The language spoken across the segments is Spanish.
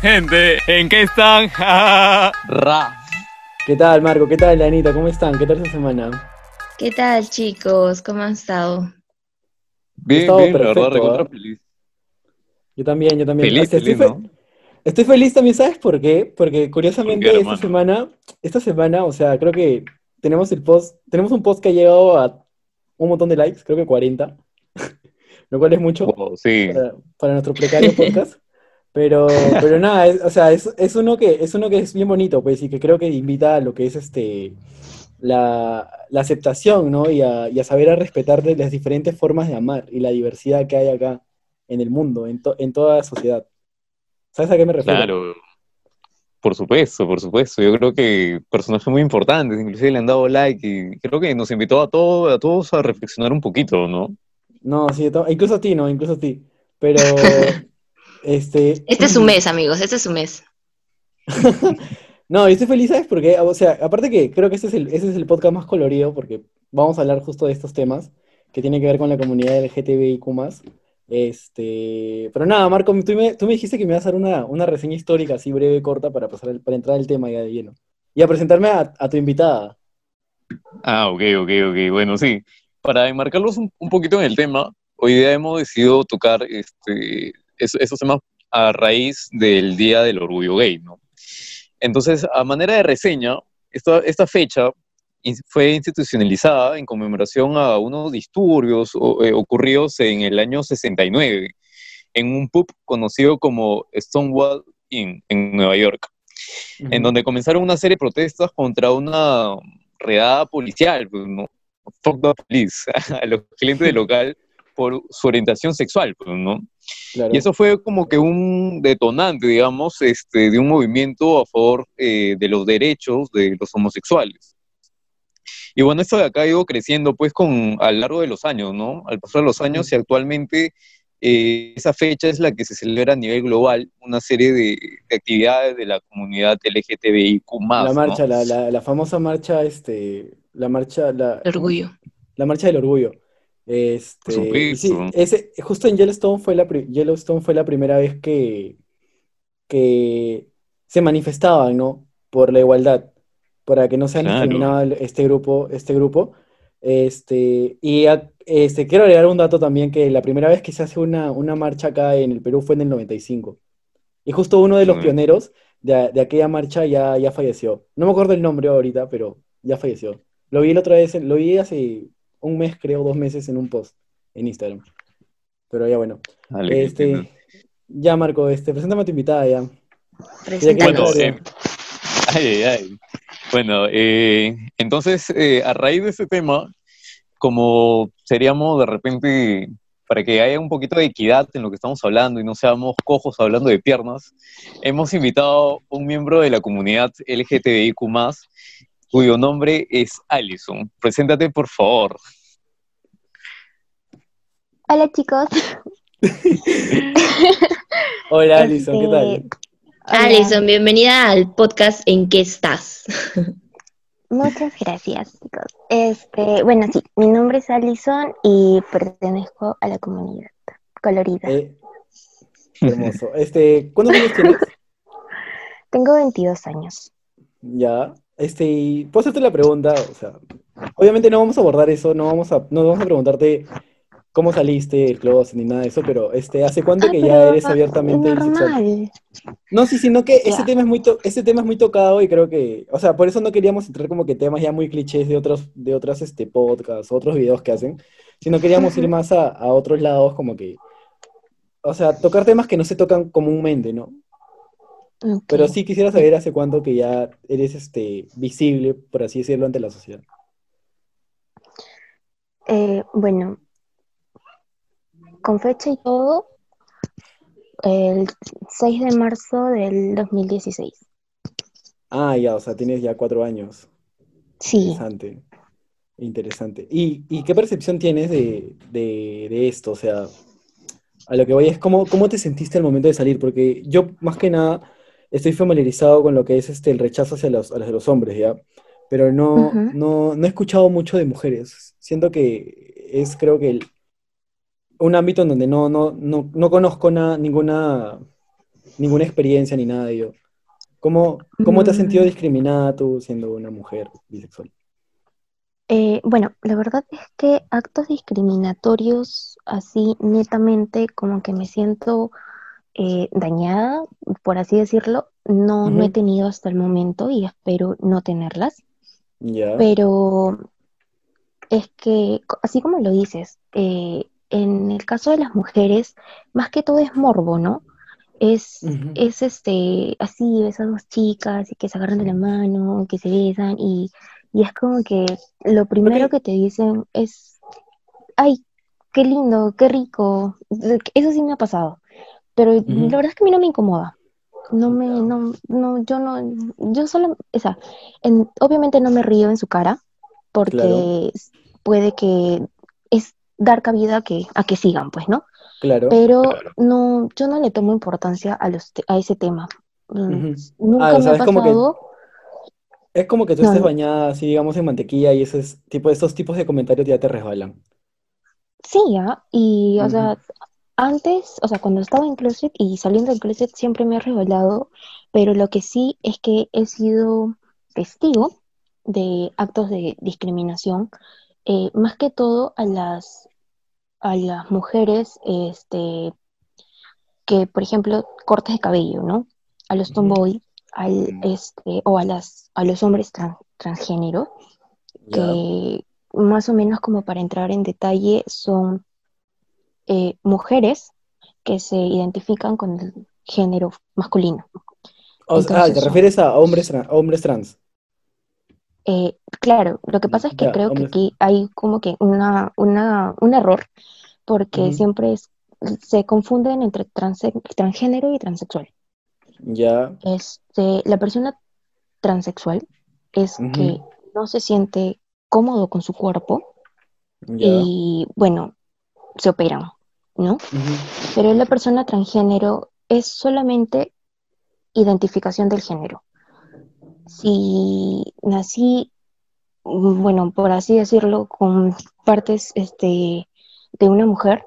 Gente, ¿en qué están? Ra. ¿Qué tal, Marco? ¿Qué tal, Anita? ¿Cómo están? ¿Qué tal esta semana? ¿Qué tal, chicos? ¿Cómo han estado? Bien, Estado bien, la perfecto, verdad, recontra ¿ah? feliz. Yo también, yo también. Feliz, estoy, fe- ¿no? estoy feliz también, ¿sabes por qué? Porque curiosamente ¿Por qué, esta semana, esta semana, o sea, creo que tenemos el post, tenemos un post que ha llegado a un montón de likes, creo que 40, lo cual es mucho Wow, sí. para, para nuestro precario podcast. Pero, pero nada, es- o sea, es, es uno que, es uno que es bien bonito, pues, y que creo que invita a lo que es este la, la aceptación, ¿no? Y a, y a saber a respetar de las diferentes formas de amar y la diversidad que hay acá en el mundo, en, to- en toda la sociedad. ¿Sabes a qué me refiero? Claro. Por supuesto, por supuesto. Yo creo que personajes muy importantes, inclusive le han dado like y creo que nos invitó a todos, a todos a reflexionar un poquito, ¿no? No, sí, incluso a ti, ¿no? Incluso a ti. Pero, este... Este es su mes, amigos, este es su mes. No, yo estoy feliz, ¿sabes por qué? O sea, aparte que creo que este es el, ese es el podcast más colorido porque vamos a hablar justo de estos temas que tienen que ver con la comunidad LGTBIQ+. Este, pero nada, Marco, tú me, tú me dijiste que me ibas a dar una, una reseña histórica así breve, corta, para, pasar para entrar al tema ya de lleno. Y a presentarme a, a tu invitada. Ah, ok, ok, ok. Bueno, sí. Para enmarcarlos un, un poquito en el tema, hoy día hemos decidido tocar este, es- esos temas a raíz del Día del Orgullo Gay, ¿no? Entonces, a manera de reseña, esta, esta fecha in- fue institucionalizada en conmemoración a unos disturbios eh, ocurridos en el año 69 en un pub conocido como Stonewall Inn en Nueva York en donde comenzaron una serie de protestas contra una redada policial, pues, ¿no? Fuck the police, a los clientes del local por su orientación sexual, pues, ¿no? Claro. Y eso fue como que un detonante, digamos, este, de un movimiento a favor eh, de los derechos de los homosexuales. Y bueno, esto de acá ha ido creciendo pues con, a lo largo de los años, ¿no? Al pasar los años y actualmente eh, esa fecha es la que se celebra a nivel global, una serie de, de actividades de la comunidad LGTBIQ+. La ¿no? marcha, la, la, la famosa marcha, este, la marcha, la, El orgullo. La marcha del orgullo. Este, sí, ese, justo en Yellowstone fue la, Yellowstone fue la primera vez que, que se manifestaban, ¿no? Por la igualdad, para que no sean Claro. discriminado este grupo, este grupo. Este, y a- este, quiero agregar un dato también, que la primera vez que se hace una, una marcha acá en el Perú fue en el 95. Y justo uno de los Mm. pioneros de, de aquella marcha ya, ya falleció. No me acuerdo el nombre ahorita, pero ya falleció. Lo vi la otra vez, lo vi hace un mes, creo, dos meses en un post en Instagram. Pero ya bueno. Dale. Este, ya Marco, este, preséntame a tu invitada ya. Bueno, eh, ay, ay, ay. Bueno, eh, entonces, eh, a raíz de ese tema, como seríamos de repente, para que haya un poquito de equidad en lo que estamos hablando y no seamos cojos hablando de piernas, hemos invitado a un miembro de la comunidad LGTBIQ+, cuyo nombre es Alison. Preséntate, por favor. Hola chicos. Hola Alison, ¿qué Este, tal? hola. Alison, bienvenida al podcast ¿En qué estás? Muchas gracias chicos. Este, bueno, sí, mi nombre es Alison y pertenezco a la comunidad colorida. Eh, hermoso. Este, ¿cuántos años tienes? Tengo 22 años. Ya. Este, y puedo hacerte la pregunta, o sea, obviamente no vamos a abordar eso, no vamos a, no vamos a preguntarte cómo saliste del closet ni nada de eso, pero este, ¿hace cuánto Ah, que ya eres abiertamente bisexual? No, sí, sino que ese Ya. tema es muy ese tema es muy tocado y creo que, o sea, por eso no queríamos entrar como que temas ya muy clichés de otros, de otras este, podcasts, otros videos que hacen, sino queríamos ir más a, a otros lados como que, o sea, tocar temas que no se tocan comúnmente, ¿no? Pero sí quisiera saber hace cuánto que ya eres este visible, por así decirlo, ante la sociedad. Eh, bueno, con fecha y todo, el 6 de marzo del 2016. Ah, ya, o sea, tienes ya cuatro años. Sí. Interesante. Interesante. ¿Y, y qué percepción tienes de, de- de esto? O sea, a lo que voy es cómo, cómo te sentiste al momento de salir, porque yo más que nada estoy familiarizado con lo que es este, el rechazo hacia los, hacia los hombres, ¿ya? Pero no, no, no he escuchado mucho de mujeres. Siento que es, creo que, el- un ámbito en donde no, no, no, no conozco na- ninguna, ninguna experiencia ni nada de ello. ¿Cómo, cómo te has sentido discriminada tú siendo una mujer bisexual? Eh, bueno, la verdad es que actos discriminatorios así netamente como que me siento eh, dañada, por así decirlo, no, no he tenido hasta el momento y espero no tenerlas. Pero es que, así como lo dices, eh, en el caso de las mujeres, más que todo es morbo, ¿no? Es, es este, así, esas dos chicas y que se agarran de la mano, que se besan y, y es como que lo primero que te dicen es, ay, qué lindo, qué rico. Eso sí me ha pasado, pero la verdad es que a mí no me incomoda. No me, no, no, yo no, yo solo, o sea, en- obviamente no me río en su cara, porque Claro. puede que es dar cabida a que, a que sigan, pues, ¿no? Claro. Pero Claro. no, yo no le tomo importancia a los, te- a ese tema. Mm. Nunca Ah, o me sea, ha es como que pasado, es como que tú no, estés bañada así, digamos, en mantequilla y esos tipo, esos tipos de comentarios ya te resbalan. sí, ¿ah? Y, o sea, antes, o sea, cuando estaba en closet y saliendo del closet siempre me he resbalado, pero lo que sí es que he sido testigo de actos de discriminación, eh, más que todo a las, a las mujeres, este, que, por ejemplo, cortes de cabello, ¿no? A los tomboy, al, este, o a las, a los hombres tran- transgénero, que más o menos como para entrar en detalle son eh, mujeres que se identifican con el género masculino. O ah, ¿te refieres a hombres, tra- hombres trans? eh, claro, lo que pasa es que Ya, creo que aquí hay como que una, una, un error, porque siempre es- se confunden entre transe- transgénero y transexual. Ya. Este, la persona transexual es que no se siente cómodo con su cuerpo Ya. y bueno, se operan, ¿no? Pero la persona transgénero es solamente identificación del género. Si nací, bueno, por así decirlo, con partes este, de una mujer,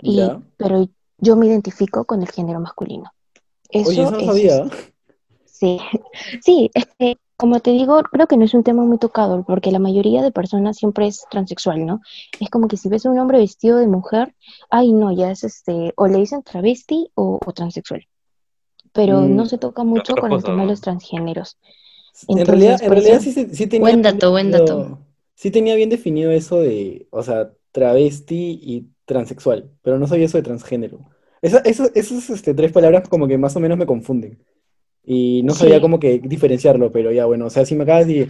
y, pero yo me identifico con el género masculino. Oye, Eso no es, sabía. sí, sí, es que, como te digo, creo que no es un tema muy tocado, porque la mayoría de personas siempre es transexual, ¿no? Es como que si ves a un hombre vestido de mujer, ay, no, ya es este, o le dicen travesti o, o transexual, pero Mm, no se toca mucho con el tema de los transgéneros. En realidad, en realidad sí, se- sí tenía Buen dato, buen dato. sí tenía bien definido eso de, o sea, travesti y transexual, pero no sabía eso de transgénero. Esa, eso- esas este, tres palabras como que más o menos me confunden. Y no sabía sí, cómo que diferenciarlo, pero ya bueno, o sea, si me acabas de,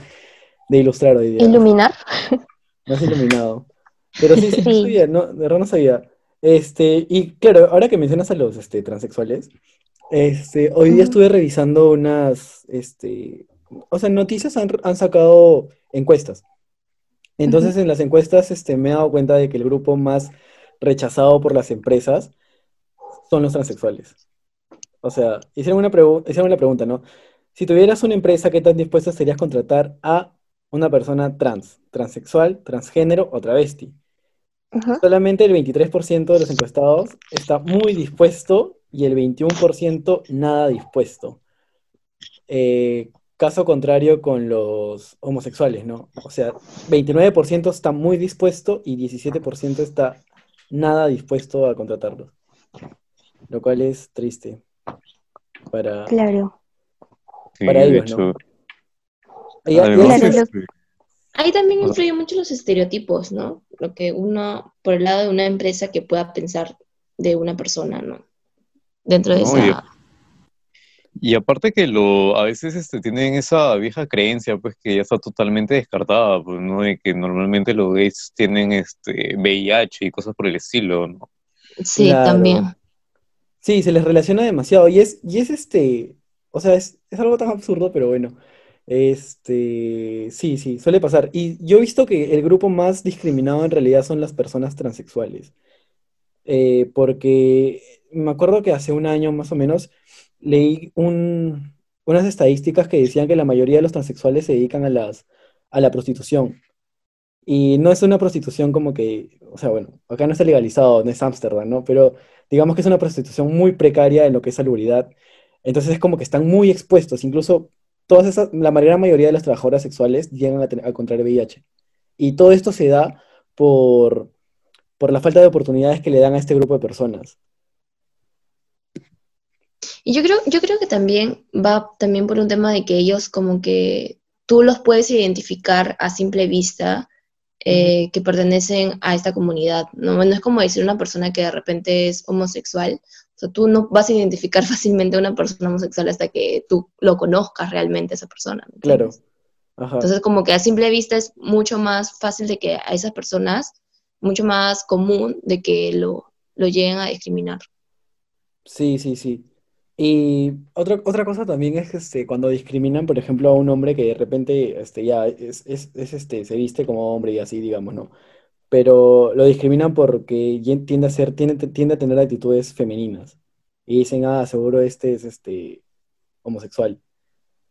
de ilustrar hoy día, iluminar, me has iluminado. Pero sí, sí, no sabía, no, de verdad no sabía. Este, y claro, ahora que mencionas a los este, transexuales, este, hoy día estuve revisando unas, este, o sea, noticias han, han sacado encuestas. Entonces, en las encuestas, este, me he dado cuenta de que el grupo más rechazado por las empresas son los transexuales. O sea, hicieron una hicieron la pregunta, ¿no? Si tuvieras una empresa, ¿qué tan dispuesta serías a contratar a una persona trans, transexual, transgénero o travesti? Solamente el 23% de los encuestados está muy dispuesto y el 21% nada dispuesto. Eh, caso contrario con los homosexuales, ¿no? O sea, 29% está muy dispuesto y 17% está nada dispuesto a contratarlos, lo cual es triste para, Claro, Sí, para ellos, ¿no? Y, claro, este, Ahí también sea, influyen mucho los estereotipos, ¿no? Lo que uno, por el lado de una empresa que pueda pensar de una persona, ¿no? Dentro de no, y, esa... y aparte que lo, a veces este, tienen esa vieja creencia, pues que ya está totalmente descartada, pues, ¿no? De que normalmente los gays tienen este VIH y cosas por el estilo, ¿no? Sí, claro. también. Sí, se les relaciona demasiado. Y es, y es este, o sea, es, es algo tan absurdo, pero bueno. Este, sí, sí, suele pasar. Y yo he visto que el grupo más discriminado en realidad son las personas transexuales. Eh, porque me acuerdo que hace un año más o menos leí un- unas estadísticas que decían que la mayoría de los transexuales se dedican a las, a la prostitución. Y no es una prostitución como que, o sea, bueno, acá no está legalizado, no es Ámsterdam, ¿no? Pero digamos que es una prostitución muy precaria en lo que es salubridad. Entonces es como que están muy expuestos, incluso todas esas, la gran mayoría de las trabajadoras sexuales llegan a, a contraer VIH. Y todo esto se da por, por la falta de oportunidades que le dan a este grupo de personas. Y yo creo, yo creo que también va también por un tema de que ellos como que tú los puedes identificar a simple vista eh, que pertenecen a esta comunidad, ¿no? No es como decir una persona que de repente es homosexual, o sea, tú no vas a identificar fácilmente a una persona homosexual hasta que tú lo conozcas realmente a esa persona, ¿me Claro. Ajá. Entonces como que a simple vista es mucho más fácil de que a esas personas, mucho más común de que lo, lo lleguen a discriminar. Sí, sí, sí. Y otra, otra cosa también es este, cuando discriminan, por ejemplo, a un hombre que de repente este, ya es, es, es, este, se viste como hombre y así, digamos, ¿no? Pero lo discriminan porque tiende a ser, tiende, tiende a tener actitudes femeninas. Y dicen, ah, seguro este es este homosexual.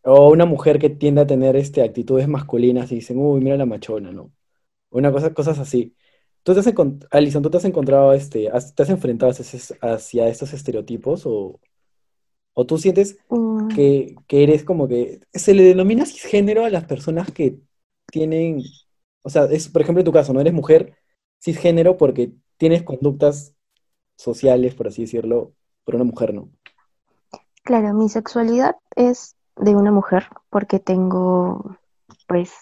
O una mujer que tiende a tener este, actitudes masculinas y dicen, uy, mira la machona, ¿no? Una cosa, cosas así. ¿Tú te has Alison, ¿tú te has encontrado, este, te has enfrentado hacia, hacia estos estereotipos o, o tú sientes Mm, que, que eres como que se le denomina cisgénero a las personas que tienen, o sea, es, por ejemplo, en tu caso, ¿no? Eres mujer cisgénero porque tienes conductas sociales, por así decirlo, por una mujer, ¿no? Claro, mi sexualidad es de una mujer porque tengo, pues,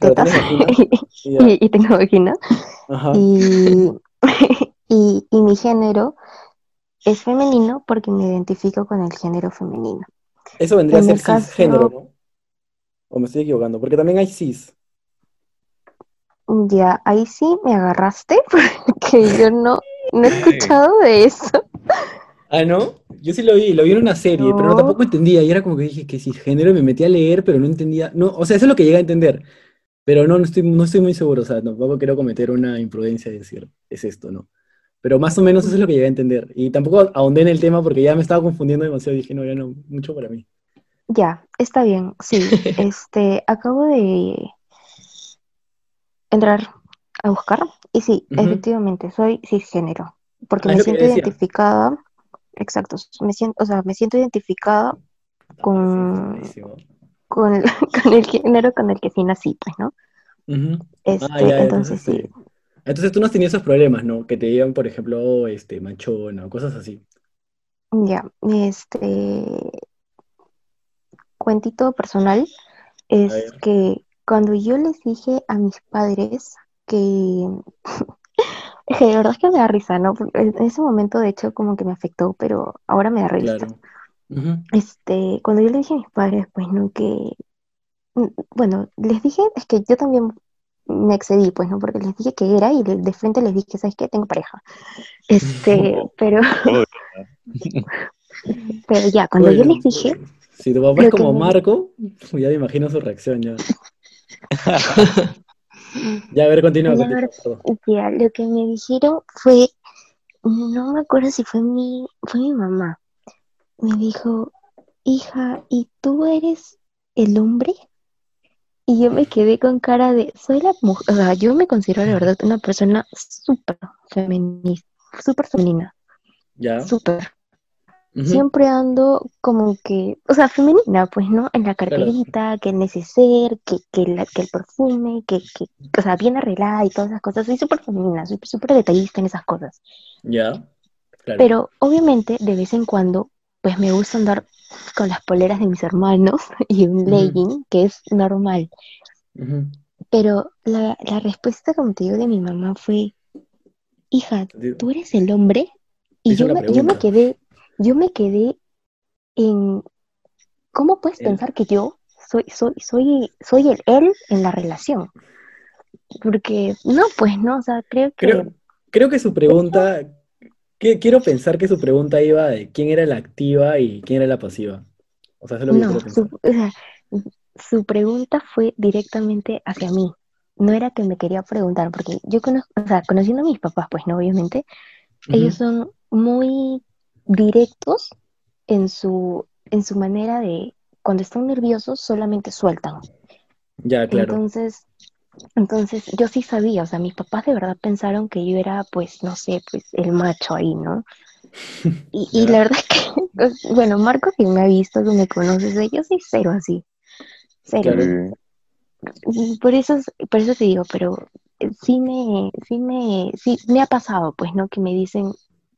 Pero tetas y ya. y, y tengo vagina. Ajá. Y, y, y mi género es femenino porque me identifico con el género femenino. Eso vendría a ser caso- cisgénero, ¿no? O me estoy equivocando, porque también hay cis. Ya, ahí sí me agarraste porque yo no, no he escuchado de eso. Ah, ¿no? Yo sí lo vi, lo vi en una serie, pero No. tampoco entendía. Y era como que dije que cisgénero y me metí a leer, pero no entendía. No, o sea, eso es lo que llegué a entender. Pero no, no estoy, no estoy muy seguro. O sea, tampoco quiero cometer una imprudencia de decir, es esto, ¿no? Pero más o menos eso es lo que llegué a entender. Y tampoco ahondé en el tema porque ya me estaba confundiendo demasiado. Dije, no, ya no, mucho para mí. Ya, está bien, sí. Este, acabo de entrar a buscar y sí, efectivamente, soy cisgénero, porque Ah, me siento identificada, exacto, me siento, o sea, me siento identificada con, Buenísimo. con, con el género con el que sí nací, pues, ¿no? Ujú. Este, Ah, ya, entonces sí, sí. Entonces tú no has tenido esos problemas, ¿no? Que te digan, por ejemplo, este, machona o cosas así. ya, este cuentito personal es que cuando yo les dije a mis padres que Es que de verdad es que me da risa, ¿no? En ese momento, de hecho, como que me afectó, pero ahora me da risa. Claro. Este, cuando yo le dije a mis padres, pues no, que, mm, bueno, les dije, es que yo también me excedí, pues, ¿no? Porque les dije que era y de, de frente les dije, ¿sabes qué? Tengo pareja. Este, pero, pero ya, cuando yo les dije, Si tu papá es como me- Marco, ya me imagino su reacción ya. Ya, a ver, continúa, perdón. ya, lo que me dijeron fue, no me acuerdo si fue mi, fue mi mamá. Me dijo, hija, ¿y tú eres el hombre? Y yo me quedé con cara de, soy la mujer, o sea, yo me considero la verdad una persona súper feminista, súper femenina, Ya. súper. Siempre ando como que, o sea, femenina, pues, ¿no? En la carterita, que el neceser, que, que, la- que el perfume, que, que, o sea, bien arreglada y todas esas cosas. Soy súper femenina, soy súper detallista en esas cosas. Ya. Claro. Pero obviamente, de vez en cuando, pues me gusta andar con las poleras de mis hermanos y un legging, que es normal. Pero la, la respuesta, como te digo, de mi mamá fue, hija, ¿tú eres el hombre? Y yo me, yo me quedé, yo me quedé en, ¿cómo puedes pensar que yo soy, soy, soy, soy el él en la relación? Porque, no, pues no, o sea, creo que, Creo, creo que su pregunta, quiero pensar que su pregunta iba de quién era la activa y quién era la pasiva. O sea, eso es lo que no, su, o sea, su pregunta fue directamente hacia mí. No era que me quería preguntar, porque yo conozco, o sea, conociendo a mis papás, pues no, obviamente, ellos son muy directos en su, en su manera de, cuando están nerviosos, solamente sueltan. Ya, claro. Entonces, Entonces, yo sí sabía, o sea, mis papás de verdad pensaron que yo era, pues, no sé, pues, el macho ahí, ¿no? Y, y la verdad es que, pues, bueno, Marco, que me ha visto, que me conoces, yo soy cero así, cero. Claro. Y por eso, por eso te digo, pero eh, sí me, sí me, sí me ha pasado, pues, ¿no? Que me dicen,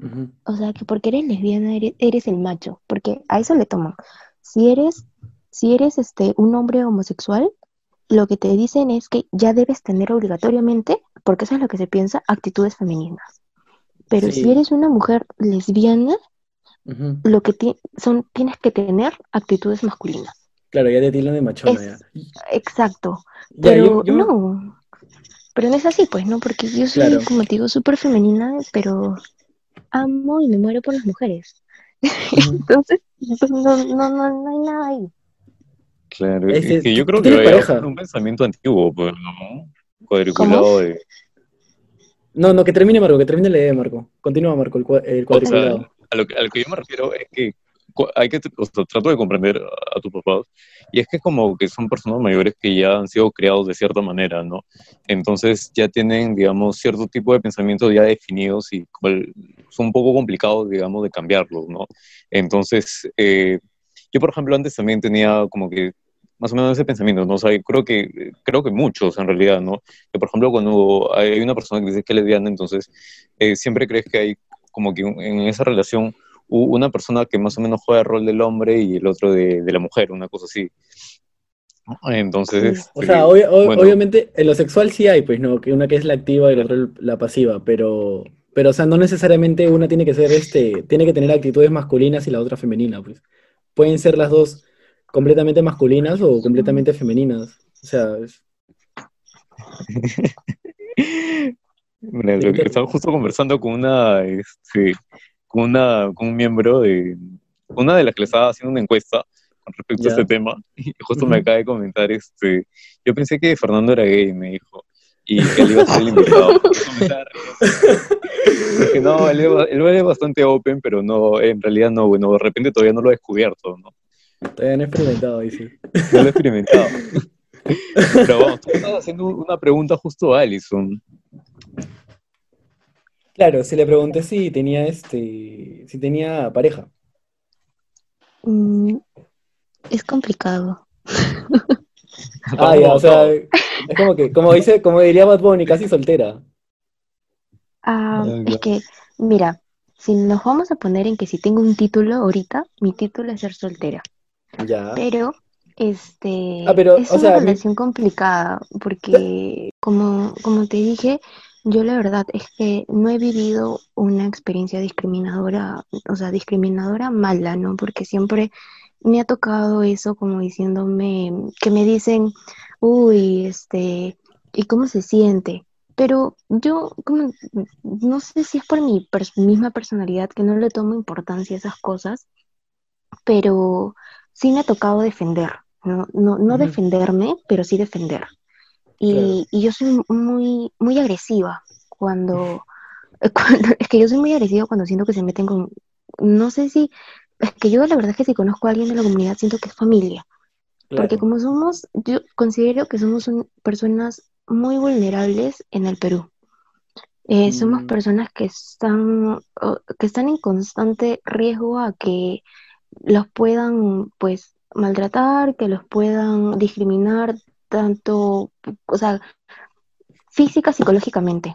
Ujú. o sea, que porque eres lesbiana eres, eres el macho, porque a eso le toman. Si eres, si eres este, un hombre homosexual, lo que te dicen es que ya debes tener obligatoriamente, porque eso es lo que se piensa, actitudes femeninas. Pero Sí. si eres una mujer lesbiana, lo que ti- son, tienes que tener actitudes masculinas. Claro, ya te tildan de machona Es- ya. Exacto. Ya, Pero yo- yo- no. Pero no es así, pues, ¿no? Porque yo soy, Claro. como te digo, súper femenina, pero amo y me muero por las mujeres. Entonces, pues, no, no, no, no hay nada ahí. Claro, Este, es que yo ¿tú- creo que pareja? un pensamiento antiguo, pues, ¿no? Cuadriculado de... No, no, que termine Marco, que termine la idea, Marco. Continúa, Marco, el, cua- el O sea, cuadriculado. a lo, que- a lo que yo me refiero es que hay que, o sea, trato de comprender a, a tus papás, y es que como que son personas mayores que ya han sido criados de cierta manera, ¿no? Entonces ya tienen, digamos, cierto tipo de pensamientos ya definidos y son un poco complicados, digamos, de cambiarlos, ¿no? Entonces, eh, yo, por ejemplo, antes también tenía como que más o menos ese pensamiento, ¿no? O sea, creo que, creo que muchos en realidad, ¿no? Que, por ejemplo, cuando hay una persona que dice que es lesbiana, entonces eh, siempre crees que hay como que en esa relación una persona que más o menos juega el rol del hombre y el otro de, de la mujer, una cosa así. Entonces, O este, sea, obvia- bueno. obviamente en lo sexual sí hay, pues, ¿no? Que una que es la activa y la otra la pasiva, pero, pero, o sea, no necesariamente una tiene que ser, este, tiene que tener actitudes masculinas y la otra femenina, pues. Pueden ser las dos completamente masculinas o completamente femeninas. O sea, es- Mira, lo que estaba justo conversando con una, este, con una, con un miembro de una de las que le estaba haciendo una encuesta con respecto a este tema, y justo me acaba de comentar, este, yo pensé que Fernando era gay, me dijo, y él iba a ser el invitado. Dije, no, él, es- él es bastante open, pero no, en realidad no, bueno, de repente todavía no lo he descubierto, ¿no? todavía no he experimentado, dice. No lo he experimentado. Pero vamos, tú estás haciendo una pregunta justo a Alison. Claro, si le pregunté si tenía, este, si tenía pareja. Mm, es complicado. Ah, ya, o sea, es como que, como dice, como diría Bad Bunny, casi soltera. Ah, es que, mira, si nos vamos a poner en que si tengo un título ahorita, mi título es ser soltera. Ya. Pero, este, Ah, pero, es o una sea, mi- relación complicada porque, como, como te dije, yo la verdad es que no he vivido una experiencia discriminadora, o sea, discriminadora mala, ¿no? Porque siempre me ha tocado eso como diciéndome, que me dicen, uy, este, ¿y cómo se siente? Pero yo, como, no sé si es por mi pers- misma personalidad que no le tomo importancia a esas cosas, pero sí me ha tocado defender, no, no, no defenderme, pero sí defender. Y, y yo soy muy, muy agresiva cuando, cuando, es que yo soy muy agresiva cuando siento que se meten con, no sé si, es que yo la verdad es que si conozco a alguien de la comunidad siento que es familia, porque como somos, yo considero que somos un- personas muy vulnerables en el Perú. Eh, somos Mm. personas que están, que están en constante riesgo a que los puedan, pues, maltratar, que los puedan discriminar, tanto, o sea, física, psicológicamente.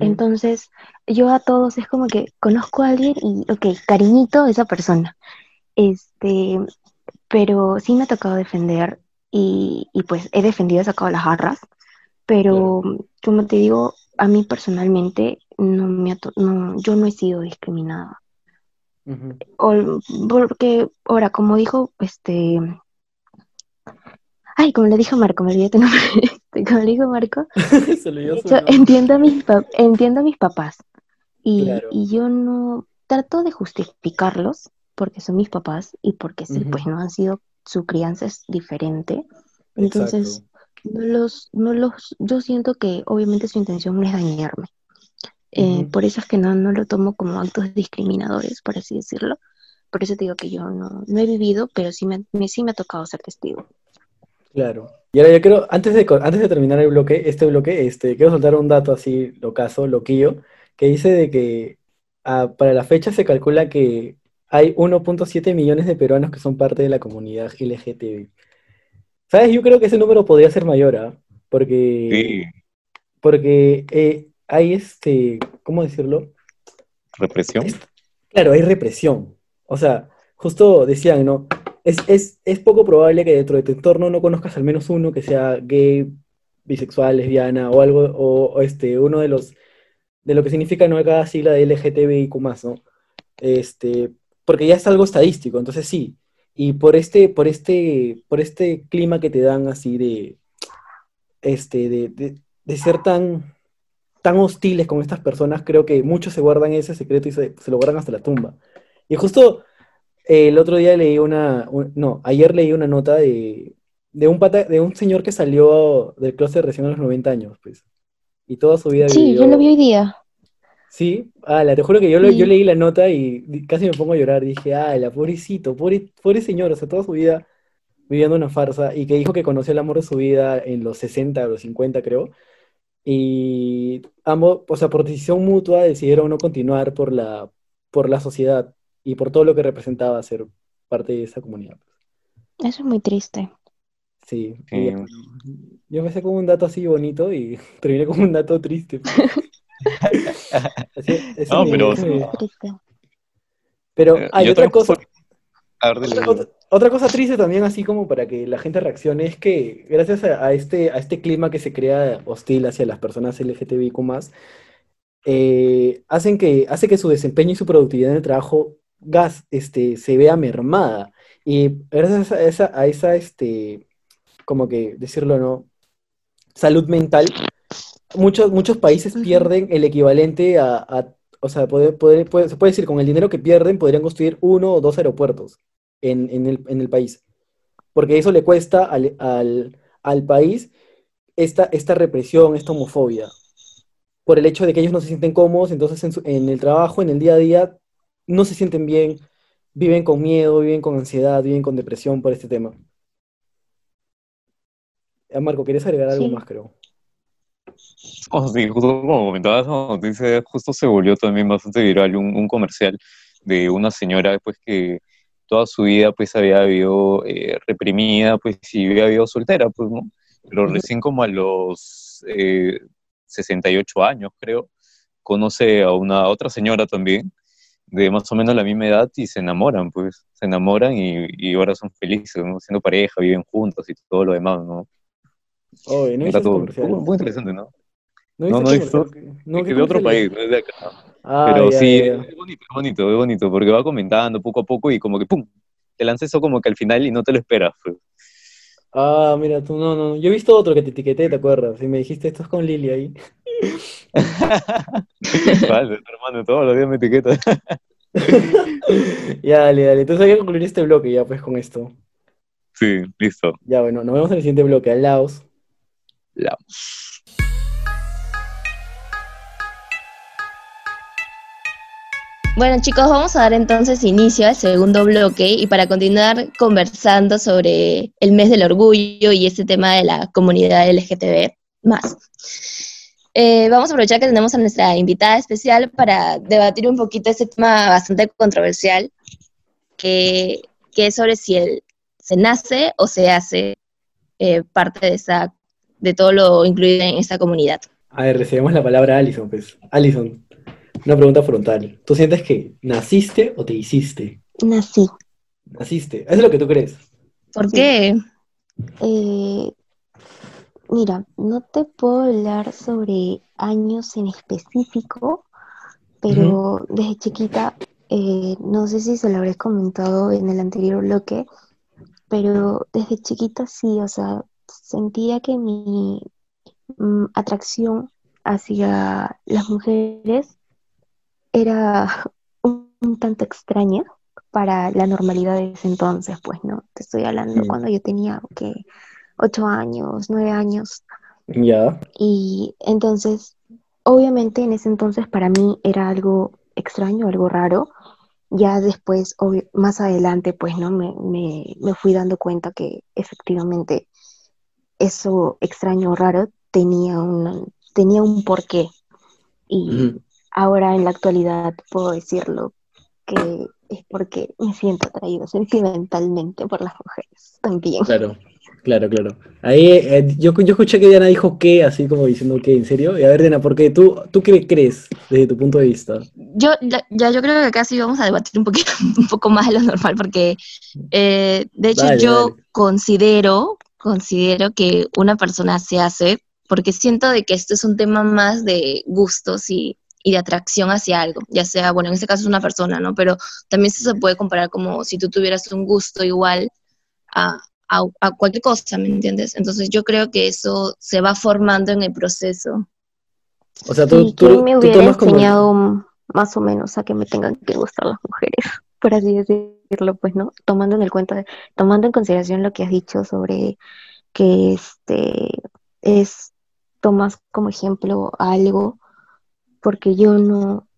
Entonces, yo a todos es como que conozco a alguien y, ok, cariñito a esa persona. Este, pero sí me ha tocado defender y, y pues he defendido, he sacado las garras, pero como te digo, a mí personalmente no me ha to- no, yo no he sido discriminada. O- porque ahora, como dijo, este, ay, como le dijo Marco, me olvidé tu nombre, Este, como le dijo Marco, Se le hecho, entiendo a mis, entiendo a mis papás y, Claro. y yo no trato de justificarlos porque son mis papás y porque sí, Ujú. pues no han sido, su crianza es diferente. Entonces, Exacto. no los, no los, yo siento que obviamente su intención no es dañarme. Eh, Ujú. Por eso es que no, no lo tomo como actos discriminadores, por así decirlo. Por eso te digo que yo no, no he vivido, pero sí me, me- sí me ha tocado ser testigo. Claro. Y ahora yo quiero, antes de, antes de terminar el bloque, este bloque, este, quiero soltar un dato así, locazo, loquillo, que dice de que ah, para la fecha se calcula que hay 1.7 millones de peruanos que son parte de la comunidad LGTB. ¿Sabes? Yo creo que ese número podría ser mayor, ¿ah? Porque, Sí, porque eh, hay este, ¿cómo decirlo? represión. Claro, hay represión. O sea, justo decían, ¿no? Es, es, es poco probable que dentro de tu entorno no conozcas al menos uno que sea gay, bisexual, lesbiana o algo, o, o, este, uno de los, de lo que significa, ¿no? Cada sigla de LGTBIQ+, ¿no? Este, porque ya es algo estadístico, entonces sí. Y por este, por este, por este clima que te dan así de, este, de, de, de ser tan, tan hostiles con estas personas, creo que muchos se guardan ese secreto y se, se lo guardan hasta la tumba. Y justo eh, el otro día leí una, un- no, ayer leí una nota de, de un pata, de un señor que salió del closet recién a los 90 años, pues. Y toda su vida Sí, vivió... yo lo vi hoy día. Sí, ala, te juro que yo, lo- yo leí la nota y casi me pongo a llorar. Dije, ala, pobrecito, pobre, pobre señor, o sea, toda su vida viviendo una farsa y que dijo que conoció el amor de su vida en los 60 o los 50, creo. Y ambos, o sea, por decisión mutua decidieron no continuar por la, por la sociedad y por todo lo que representaba ser parte de esa comunidad. Eso es muy triste. Sí, Sí. y ya, yo empecé con un dato así bonito y terminé con un dato triste. Así- No, pero- pero Eh, hay yo otra cosa. por- A ver, dale, Otra, dale. otra- otra cosa triste también, así como para que la gente reaccione, es que gracias a, a este, a este clima que se crea hostil hacia las personas LGTBIQ+, eh, hacen que, hace que su desempeño y su productividad en el trabajo gas, este, se vea mermada. Y gracias a esa, a esa este, como que decirlo, ¿no? Salud mental, muchos, muchos países pierden el equivalente a, a- o sea, poder- poder- puede- se puede decir, con el dinero que pierden, podrían construir uno o dos aeropuertos en, en el, en el país. Porque eso le cuesta al, al- al país esta, esta represión, esta homofobia. Por el hecho de que ellos no se sienten cómodos, entonces en, su- en el trabajo, en el día a día, no se sienten bien, viven con miedo, viven con ansiedad, viven con depresión por este tema. Marco, ¿quieres agregar algo más, creo? Oh, sí, justo como comentabas, noticia, justo se volvió también bastante viral un, un comercial de una señora pues que toda su vida pues había vivido eh, reprimida pues y había vivido soltera pues, ¿no? Pero recién como a los eh, 68 años creo, conoce a una a otra señora también de más o menos la misma edad y se enamoran pues, se enamoran y, y ahora son felices, ¿no? Siendo pareja, viven juntos y todo lo demás, ¿no? Oh, no hice comercial. muy interesante, ¿no? No No, no comercial. No, Es ¿qué que de otro país, es? no es de acá. Ah, Pero sí, es bonito, es bonito, es bonito, porque va comentando poco a poco y como que ¡pum! Te lanza eso como que al final y no te lo esperas. pues. Ah, mira, tú no, no. Yo he visto otro que te etiqueté, ¿te acuerdas? Y me dijiste, esto es con Lili ahí. Vale, hermano, todos los días me etiquetas. Ya, dale, dale. Entonces hay que concluir este bloque ya, pues, con esto. Sí, listo. Ya, bueno, nos vemos en el siguiente bloque. Al La- Bueno chicos, vamos a dar entonces inicio al segundo bloque y para continuar conversando sobre el mes del orgullo y este tema de la comunidad LGTB más. Eh, vamos a aprovechar que tenemos a nuestra invitada especial para debatir un poquito este tema bastante controversial, que, que es sobre si el, se nace o se hace eh, parte de, esa, de todo lo incluido en esta comunidad. A ver, recibimos la palabra a Alison, pues. Alison, una pregunta frontal. ¿Tú sientes que naciste o te hiciste? Nací. Naciste. Eso es lo que tú crees. ¿Por Sí. qué? Eh, mira, no te puedo hablar sobre años en específico, pero desde chiquita, eh, no sé si se lo habré comentado en el anterior bloque, pero desde chiquita sí, o sea, sentía que mi mm, atracción hacia las mujeres era un, un tanto extraña para la normalidad de ese entonces, pues, ¿no? Te estoy hablando Mm. cuando yo tenía, ¿qué? Ocho años, nueve años. Ya. Y entonces, obviamente en ese entonces para mí era algo extraño, algo raro. Ya después, más adelante, pues, ¿no? Me, me, me fui dando cuenta que efectivamente eso extraño o raro tenía un, tenía un porqué. Y ahora en la actualidad puedo decirlo que es porque me siento atraído sentimentalmente por las mujeres también. Claro, claro, claro. Ahí eh, yo, yo escuché que Diana dijo que, así como diciendo que, ¿en serio? Y a ver, Diana, ¿por qué? ¿Tú, tú qué crees desde tu punto de vista? Yo, ya, ya yo creo que acá sí vamos a debatir un poquito, un poco más de lo normal, porque eh, de hecho Dale, yo dale. considero, considero que una persona se hace, porque siento de que esto es un tema más de gustos y, y de atracción hacia algo, ya sea, bueno, en este caso es una persona, ¿no? Pero también se puede comparar como si tú tuvieras un gusto igual a, a, a cualquier cosa, ¿me entiendes? Entonces yo creo que eso se va formando en el proceso. O sea, tú, ¿Y tú, quién me tú tomas enseñado más o menos a que me tengan que gustar las mujeres, por así decirlo, pues, ¿no? Tomando en el cuenta, tomando en consideración lo que has dicho sobre que este es tomas como ejemplo algo, porque yo no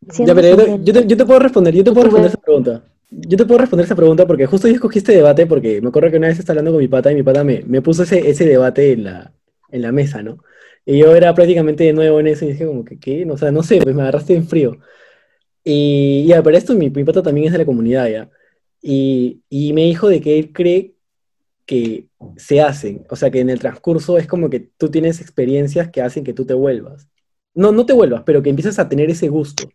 Ya, pero yo te, yo te- yo te puedo responder, yo te puedo responder esa pregunta. Yo te puedo responder esa pregunta porque justo yo escogí este debate porque me acuerdo que una vez estaba hablando con mi pata y mi pata me, me puso ese, ese debate en la, en la mesa, ¿no? Y yo era prácticamente de nuevo en eso y dije como que, ¿qué? O sea, no sé, pues me agarraste en frío. Y ya, pero esto mi, mi pata también es de la comunidad, ¿ya? Y, y me dijo de que él cree que se hacen, o sea, que en el transcurso es como que tú tienes experiencias que hacen que tú te vuelvas. No, no te vuelvas, pero que empiezas a tener ese gusto.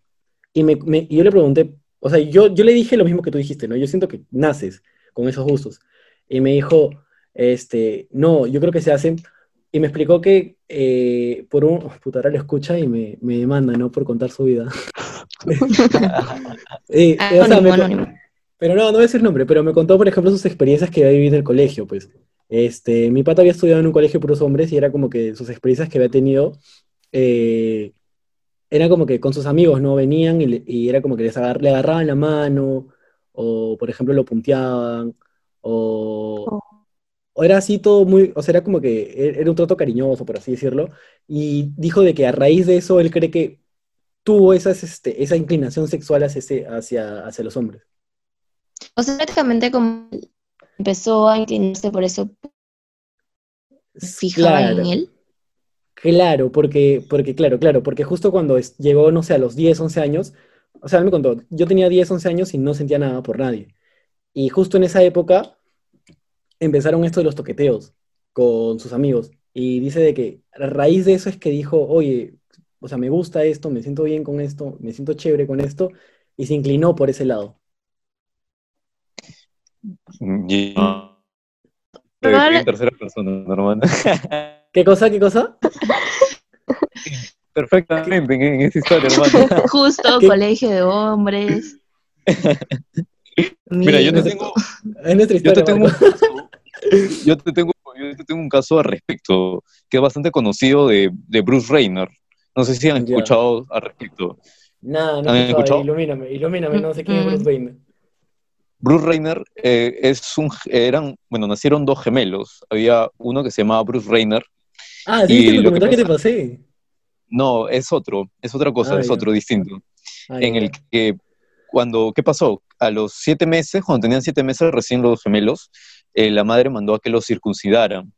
Y, me, y yo le pregunté, o sea, yo, yo le dije lo mismo que tú dijiste, ¿no? Yo siento que naces con esos gustos. Y me dijo, este, no, yo creo que se hacen. Y me explicó que eh, por un... oh, puta, lo escucha y me, me demanda, ¿no? Por contar su vida. Y, y, o sea, me Anónimo, co- anónimo. pero no, no voy a decir nombre, pero me contó, por ejemplo, sus experiencias que había vivido en el colegio, pues. Este, mi pata había estudiado en un colegio de puros hombres y era como que sus experiencias que había tenido, eh, era como que con sus amigos, ¿no? Venían y, le- y era como que les agar- le agarraban la mano, o por ejemplo lo punteaban, o, o era así todo muy, o sea, era como que e- era un trato cariñoso, por así decirlo, y dijo de que a raíz de eso él cree que tuvo esas, este, esa inclinación sexual hacia, ese- hacia, hacia los hombres. O sea, prácticamente como empezó a inclinarse por eso, fijaba en Claro. él. Claro, porque, porque, claro, claro, porque justo cuando es- llegó, no sé, a los 10, 11 años, o sea, él me contó, yo tenía 10, 11 años y no sentía nada por nadie. Y justo en esa época empezaron esto de los toqueteos con sus amigos. Y dice de que a raíz de eso es que dijo, oye, o sea, me gusta esto, me siento bien con esto, me siento chévere con esto, y se inclinó por ese lado. Probable- En tercera persona, normal. ¿Qué cosa, qué cosa? Perfectamente en, esa historia, hermano. Justo, ¿Qué? colegio de hombres. Mira, yo te tengo, Es nuestra yo te historia, tengo yo te tengo, yo te tengo un caso al respecto, que es bastante conocido de, de Bruce Rayner. No sé si han Ya. escuchado al respecto. Nada, no ¿Han he escuchado, ilumíname, ilumíname, no sé quién es. Bruce Wayne. Bruce Rayner eh, es un, eran, bueno, nacieron dos gemelos. Había uno que se llamaba Bruce Rayner. Ah, ¿sí el lo que que te pasé? No, es otro, es otra cosa, Ah, es otro distinto. Ah, en el que cuando, ¿qué pasó? A los siete meses, cuando tenían siete meses recién los gemelos, eh, la madre mandó a que los circuncidaran.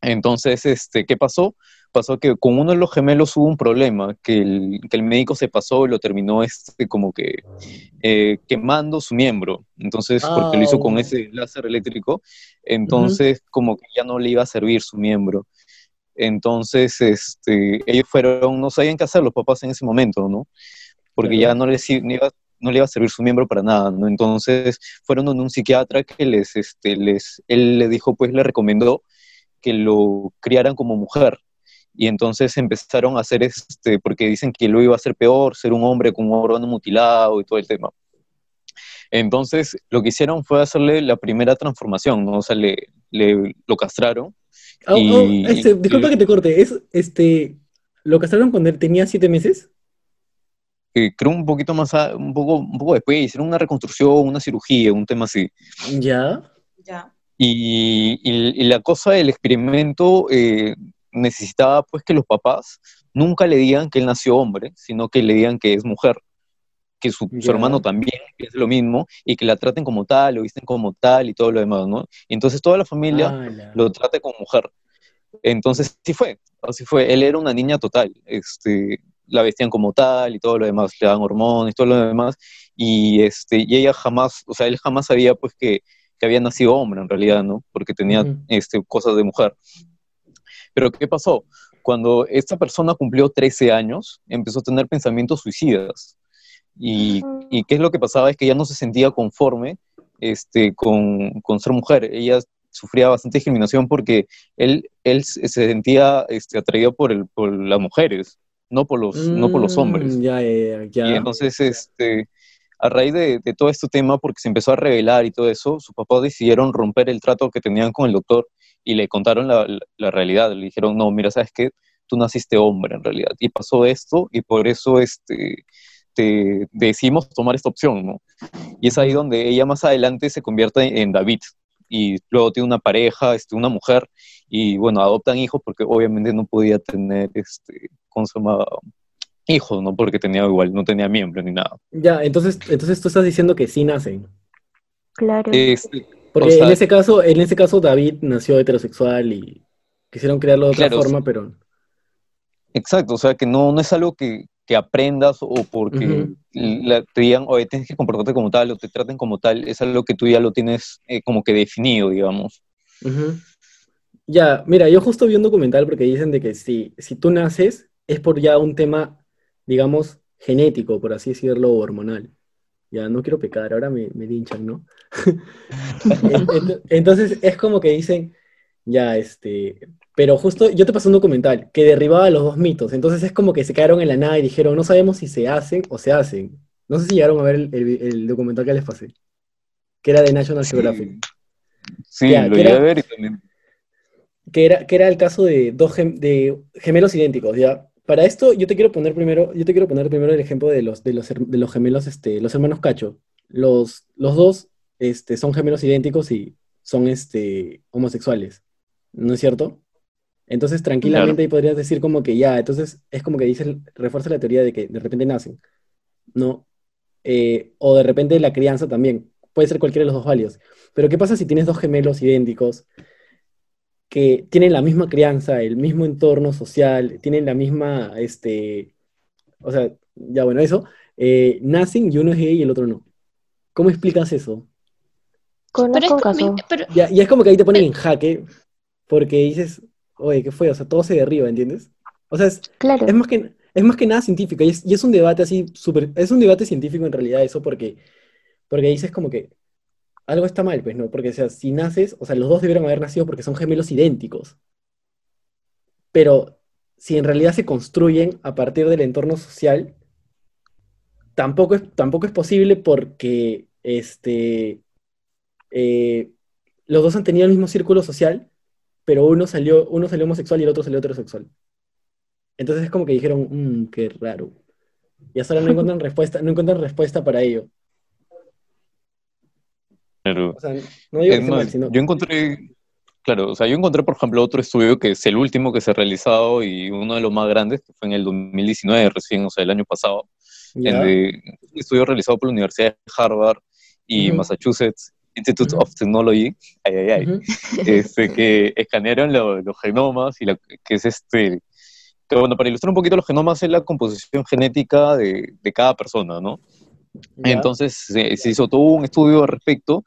Entonces, este, ¿qué pasó? Pasó que con uno de los gemelos hubo un problema, que el, que el médico se pasó y lo terminó este, como que eh, quemando su miembro. Entonces, porque lo hizo con Au. ese láser eléctrico, entonces como que ya no le iba a servir su miembro. Entonces, este, ellos fueron, no sabían qué hacer los papás en ese momento, ¿no? Porque ya no les no iba, no le iba a servir su miembro para nada, ¿no? Entonces, fueron donde un psiquiatra que les, este, les, él le dijo, pues le recomendó que lo criaran como mujer. Y entonces empezaron a hacer este, porque dicen que lo iba a hacer peor, ser un hombre con un órgano mutilado y todo el tema. Entonces, lo que hicieron fue hacerle la primera transformación, ¿no? O sea, le, le- lo castraron. Au, au, y- este, y- disculpa que te corte, es este lo casaron cuando él tenía siete meses. que creo un poquito más, a- un poco, un poco después, hicieron una reconstrucción, una cirugía, un tema así. Ya. Ya. Y, y- y la cosa del experimento eh, necesitaba pues que los papás nunca le digan que él nació hombre, sino que le digan que es mujer. que su, hermano también piense lo mismo y que la traten como tal, lo visten como tal y todo lo demás, ¿no? Y entonces toda la familia lo trate como mujer. Entonces, sí fue, así fue. Él era una niña total, este, la vestían como tal y todo lo demás, le daban hormonas y todo lo demás, y, este, y ella jamás, o sea, él jamás sabía pues que, que había nacido hombre en realidad, ¿no? Porque tenía Ujú. este, cosas de mujer. Pero ¿qué pasó? Cuando esta persona cumplió 13 años, empezó a tener pensamientos suicidas. Y, y qué es lo que pasaba es que ella no se sentía conforme este, con, con ser mujer. Ella sufría bastante discriminación porque él, él se se sentía este, atraído por, el, por las mujeres, no por los, no por los hombres. Mm, Ya, ya, ya. Y entonces, este, a raíz de, de todo este tema, porque se empezó a revelar y todo eso, sus papás decidieron romper el trato que tenían con el doctor y le contaron la, la- la realidad. Le dijeron, no, mira, ¿sabes qué? Tú naciste hombre en realidad. Y pasó esto y por eso este, te decidimos tomar esta opción, ¿no? Y es ahí donde ella más adelante se convierte en David. Y luego tiene una pareja, este, una mujer, y bueno, adoptan hijos porque obviamente no podía tener, este, ¿cómo se llama? Hijos, ¿no? Porque tenía igual, no tenía miembro ni nada. Ya, entonces, entonces tú estás diciendo que sí nacen. Claro. Este, Porque O sea- en ese caso, en ese caso David nació heterosexual y quisieron crearlo de otra Claro, forma, pero exacto, o sea, que no, no es algo que, que aprendas o porque Ujú. la- te digan, oye, tienes que comportarte como tal o te traten como tal, es algo que tú ya lo tienes eh, como que definido, digamos. Ya, mira, yo justo vi un documental porque dicen de que si, si tú naces es por ya un tema, digamos, genético, por así decirlo, o hormonal. Ya, no quiero pecar, ahora me, me linchan, ¿no? En- ent- Entonces es como que dicen, ya, este, pero justo yo te pasé un documental que derribaba los dos mitos, entonces es como que se quedaron en la nada y dijeron, no sabemos si se hacen o se hacen. No sé si llegaron a ver el, el- el documental que les pasé, que era de National Geographic. Sí, Ya, lo llegué a ver y también. que era, que era el caso de dos gem- de gemelos idénticos, ¿ya? Para esto yo te quiero poner primero, yo te quiero poner primero el ejemplo de los, de los, de los gemelos, este, los hermanos Cacho. Los, los dos, este, son gemelos idénticos y son, este, homosexuales, ¿no es cierto? Entonces tranquilamente ahí podrías decir como que ya, entonces es como que dices, refuerza la teoría de que de repente nacen, ¿no? Eh, o de repente la crianza también, puede ser cualquiera de los dos válidos. Pero ¿qué pasa si tienes dos gemelos idénticos? Que tienen la misma crianza, el mismo entorno social, tienen la misma, este, o sea, ya bueno, eso, eh, nacen y uno es gay y el otro no. ¿Cómo explicas eso? Pero es caso. pero- Ya, y es como que ahí te ponen en jaque, porque dices, oye, ¿qué fue? O sea, todo se derriba, ¿entiendes? O sea, es, Claro. es más que, es más que nada científico, y es, y es un debate así, súper, es un debate científico en realidad eso, porque, porque dices como que algo está mal, pues, ¿no? Porque, o sea, si naces, o sea, los dos debieron haber nacido porque son gemelos idénticos. Pero si en realidad se construyen a partir del entorno social, tampoco es, tampoco es posible porque este, eh, los dos han tenido el mismo círculo social, pero uno salió, uno salió homosexual y el otro salió heterosexual. Entonces es como que dijeron, "Mm, qué raro. Y hasta ahora no encuentran respuesta, no encuentran respuesta para ello. Pero, O sea, no digo que mal, sino... yo encontré, claro, o sea, yo encontré, por ejemplo, otro estudio que es el último que se ha realizado y uno de los más grandes, que fue en el 2019, recién, o sea, el año pasado, Ya. el estudio realizado por la Universidad de Harvard y Ujú. Massachusetts Institute Ujú. of Technology, ay, ay, ay, Ujú. este, que escanearon lo- los genomas y la, que es este, que bueno, para ilustrar un poquito los genomas es la composición genética de, de cada persona, ¿no? Ya. Entonces se, se hizo todo un estudio al respecto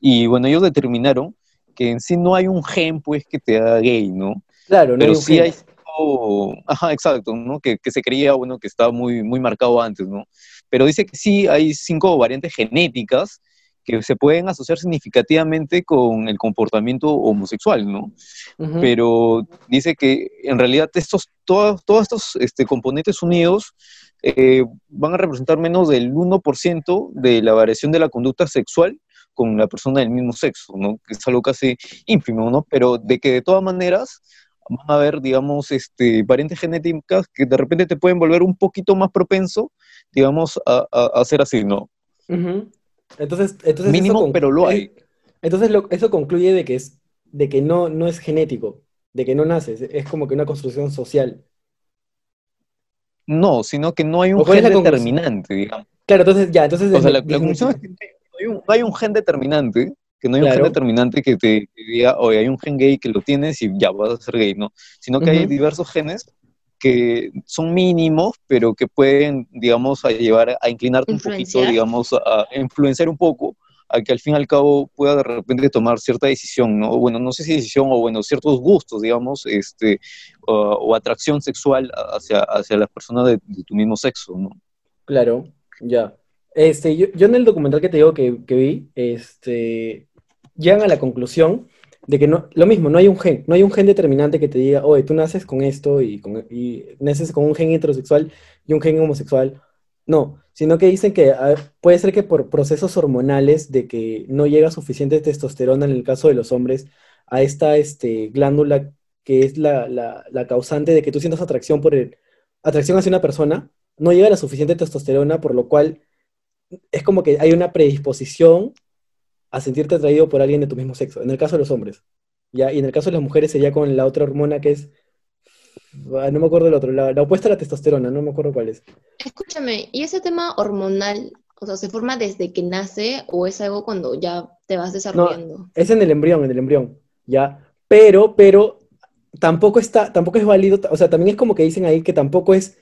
y bueno, ellos determinaron que en sí no hay un gen pues que te haga gay, ¿no? Claro, no Pero hay un sí gen. hay cierto- ajá, exacto, ¿no? Que, que se creía, bueno, que estaba muy, muy marcado antes, ¿no? Pero dice que sí hay cinco variantes genéticas que se pueden asociar significativamente con el comportamiento homosexual, ¿no? Ujú. pero dice que en realidad estos, todos, todos estos este, componentes unidos eh, van a representar menos del 1% de la variación de la conducta sexual con la persona del mismo sexo, ¿no? Que es algo casi ínfimo, ¿no? Pero de que de todas maneras van a haber, digamos, este, variantes genéticas que de repente te pueden volver un poquito más propenso, digamos, a, a, a ser así, ¿no? Ujú. Entonces, entonces Mínimo, pero lo hay. Entonces lo- eso concluye de que es, de que no, no es genético, de que no naces, es como que una construcción social. No, sino que no hay ¿O un gen determinante, digamos. Claro, entonces ya, entonces... O sea, la, conclusión es que no hay, un, no hay un gen determinante, que no hay un gen determinante que te diga, oye, hay un gen gay que lo tienes y ya vas a ser gay, ¿no? Sino que hay diversos genes que son mínimos, pero que pueden, digamos, a llevar a inclinarte un poquito, digamos, a, influenciar un poco, a que al fin y al cabo pueda de repente tomar cierta decisión, ¿no? Bueno, no sé si decisión o, bueno, ciertos gustos, digamos, este, o, o atracción sexual hacia, hacia las personas de, de tu mismo sexo, ¿no? Claro, ya. Este, yo, yo en el documental que te digo que, que vi, este, llegan a la conclusión de que no, lo mismo, no hay un gen, no hay un gen determinante que te diga, oye, tú naces con esto y, con, naces con un gen heterosexual y un gen homosexual. No, sino que dicen que a ver, puede ser que por procesos hormonales de que no llega suficiente testosterona en el caso de los hombres a esta este, glándula que es la, la, la causante de que tú sientas atracción por el, atracción hacia una persona, no llega la suficiente testosterona, por lo cual es como que hay una predisposición a sentirte atraído por alguien de tu mismo sexo, en el caso de los hombres. ¿ya? Y en el caso de las mujeres sería con la otra hormona que es, ah, no me acuerdo del otro, la, la opuesta a la testosterona, no me acuerdo cuál es. Escúchame, ¿y ese tema hormonal, o sea, se forma desde que nace o es algo cuando ya te vas desarrollando? Es en el embrión, en el embrión, ¿ya? Pero, pero tampoco está, tampoco es válido, o sea, también es como que dicen ahí que tampoco es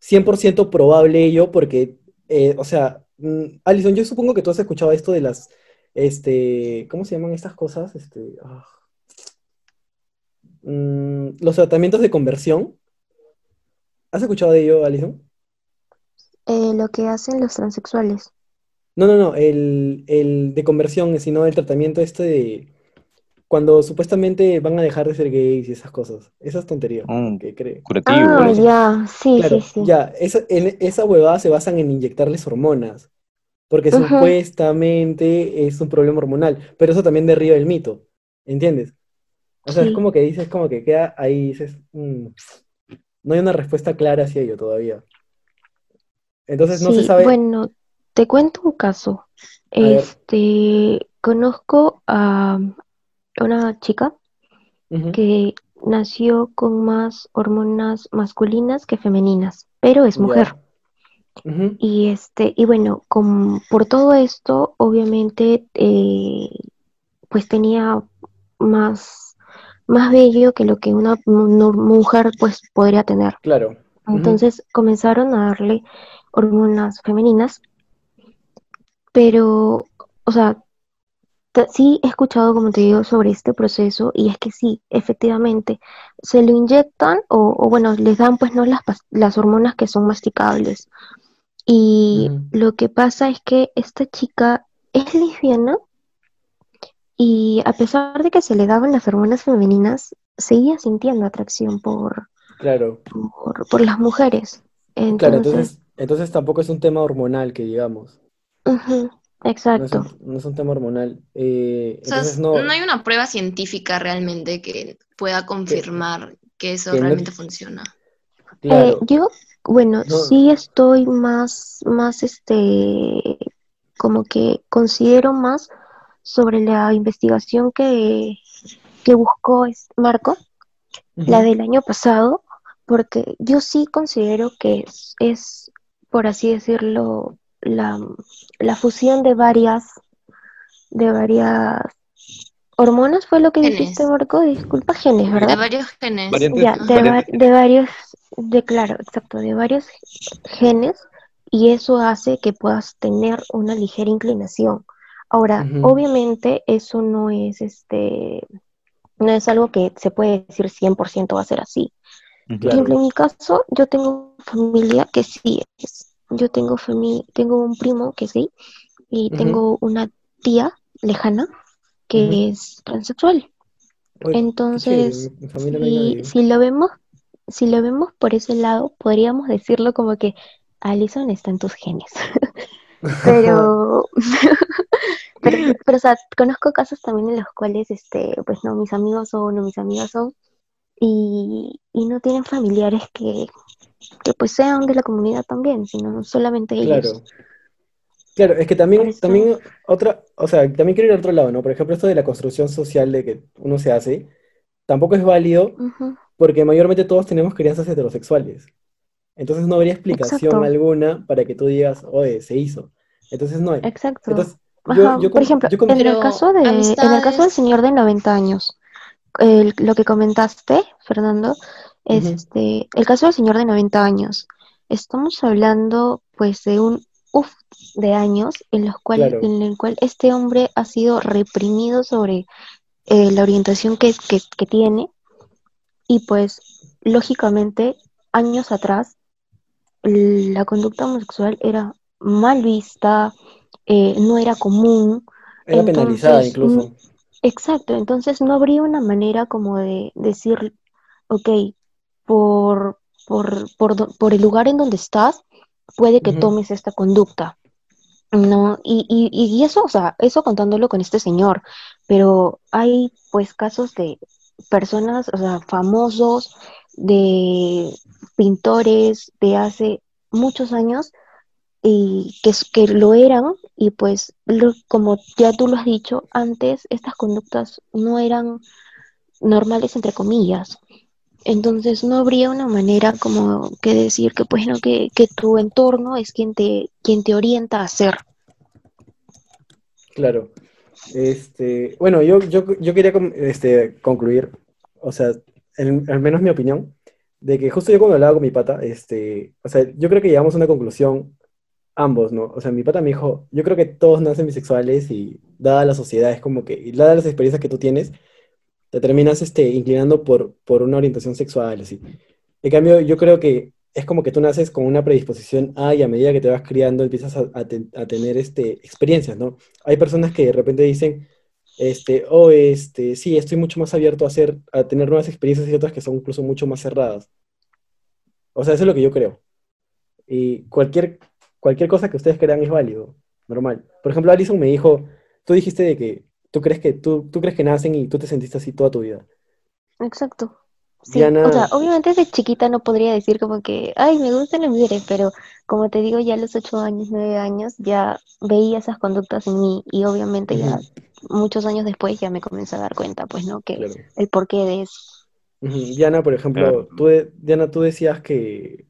100% probable ello, porque, eh, o sea, mm, Alison, yo supongo que tú has escuchado esto de las, este, ¿cómo se llaman estas cosas? Este, ah, mm, los tratamientos de conversión. ¿Has escuchado de ello, Alison? Eh, lo que hacen los transexuales. No, no, no, el, el de conversión, sino el tratamiento este de cuando supuestamente van a dejar de ser gays y esas cosas. Esas tonterías Mm. que creo. Curativo. Ah, ya, sí, Claro, sí, sí. ya, esa, en esa huevada se basan en inyectarles hormonas, porque supuestamente es un problema hormonal, pero eso también derriba el mito, ¿entiendes? O sea, es como que dices, como que queda ahí, dices, mm, no hay una respuesta clara hacia ello todavía. Entonces no se sabe, bueno, te cuento un caso. Este, conozco a una chica que nació con más hormonas masculinas que femeninas, pero es ya. Y este, y bueno, con- por todo esto, obviamente, eh, pues tenía más, más vello que lo que una mu- mujer pues podría tener. claro. Entonces comenzaron a darle hormonas femeninas, pero, o sea, sí he escuchado, como te digo, sobre este proceso y es que sí, efectivamente, se lo inyectan o, o bueno, les dan pues no las, las hormonas que son masticables. Y ujú. lo que pasa es que esta chica es lesbiana y a pesar de que se le daban las hormonas femeninas, seguía sintiendo atracción por, Claro, por, por las mujeres. claro, Entonces, entonces, tampoco es un tema hormonal que digamos, ujú, no es exacto. un, no es un tema hormonal. Eh, O sea, entonces no, no hay una prueba científica realmente que pueda confirmar que eso que no- realmente funciona. Eh, yo, bueno, No. sí estoy más, más, este, como que considero más sobre la investigación que, que buscó Marco, la del año pasado, porque yo sí considero que es, es, por así decirlo, la, la fusión de varias, de varias hormonas, fue lo que Genes. dijiste, Marco, disculpa, genes, De ¿verdad? varios genes. Variantes, Ya, de, va- de varios, de claro, exacto, de varios genes y eso hace que puedas tener una ligera inclinación. Ahora, obviamente eso no es este, no es algo que se puede decir 100% va a ser así. Por Claro. ejemplo, en mi caso, yo tengo familia que sí es. Yo tengo tengo un primo que sí y tengo una tía lejana que es transexual. Entonces, si, si lo vemos, si lo vemos por ese lado, podríamos decirlo como que Alison está en tus genes. Pero, pero, pero, o sea, conozco casos también en los cuales, este, pues no, mis amigos son, o mis amigas son, y, y no tienen familiares que, que pues sean de la comunidad también, sino solamente ellos. Claro. Claro, es que también, también otra, o sea, también quiero ir al otro lado, ¿no? Por ejemplo, esto de la construcción social de que uno se hace, tampoco es válido Ujú, porque mayormente todos tenemos crianzas heterosexuales. Entonces no habría explicación Exacto. alguna para que tú digas, oye, se hizo. Entonces no hay. Exacto. Entonces, yo, yo Por ejemplo, yo en el Pero caso de, en el caso del señor de 90 años, el- lo que comentaste, Fernando, es este, el caso del señor de 90 años. Estamos hablando pues de un uf de años en los cual, Claro. en el cual este hombre ha sido reprimido sobre eh, la orientación que, que, que tiene y pues lógicamente años atrás la conducta homosexual era mal vista, eh, no era común. era penalizada Entonces, incluso. Exacto, entonces no habría una manera como de decir, ok, por, por, por, por el lugar en donde estás, puede que tomes esta conducta. No, y, y, y eso, o sea, eso contándolo con este señor, pero hay pues casos de personas, o sea, famosos, de pintores de hace muchos años y que, que lo eran y pues lo- como ya tú lo has dicho antes, estas conductas no eran normales entre comillas. Entonces no habría una manera como que decir que pues no, que, que tu entorno es quien te, quien te orienta a hacer. Claro. Este, bueno, yo, yo, yo quería este, concluir, o sea, al menos mi opinión, de que justo yo cuando hablaba con mi pata, este, o sea, yo creo que llegamos a una conclusión ambos, ¿no? O sea, mi pata me dijo, yo creo que todos nacen bisexuales y dada la sociedad es como que, y dadas las experiencias que tú tienes, te terminas este, inclinando por, por una orientación sexual, así. En cambio, yo creo que es como que tú naces con una predisposición A y a medida que te vas criando empiezas a, a ten- a tener este, experiencias, ¿no? Hay personas que de repente dicen, este, oh, este, sí, estoy mucho más abierto a hacer, a tener nuevas experiencias y otras que son incluso mucho más cerradas. O sea, eso es lo que yo creo. Y cualquier, cualquier cosa que ustedes crean es válido, normal. Por ejemplo, Alison me dijo, tú dijiste de que tú crees que tú, tú crees que nacen y tú te sentiste así toda tu vida. Exacto. Sí, Diana- o sea, obviamente desde chiquita no podría decir como que, ay, me gustan las mujeres, pero como te digo, ya a los ocho años, nueve años, ya veía esas conductas en mí y obviamente ya muchos años después ya me comencé a dar cuenta, pues, ¿no? Que Claro. el porqué de eso. Diana, por ejemplo, Claro. tú, Diana, tú decías que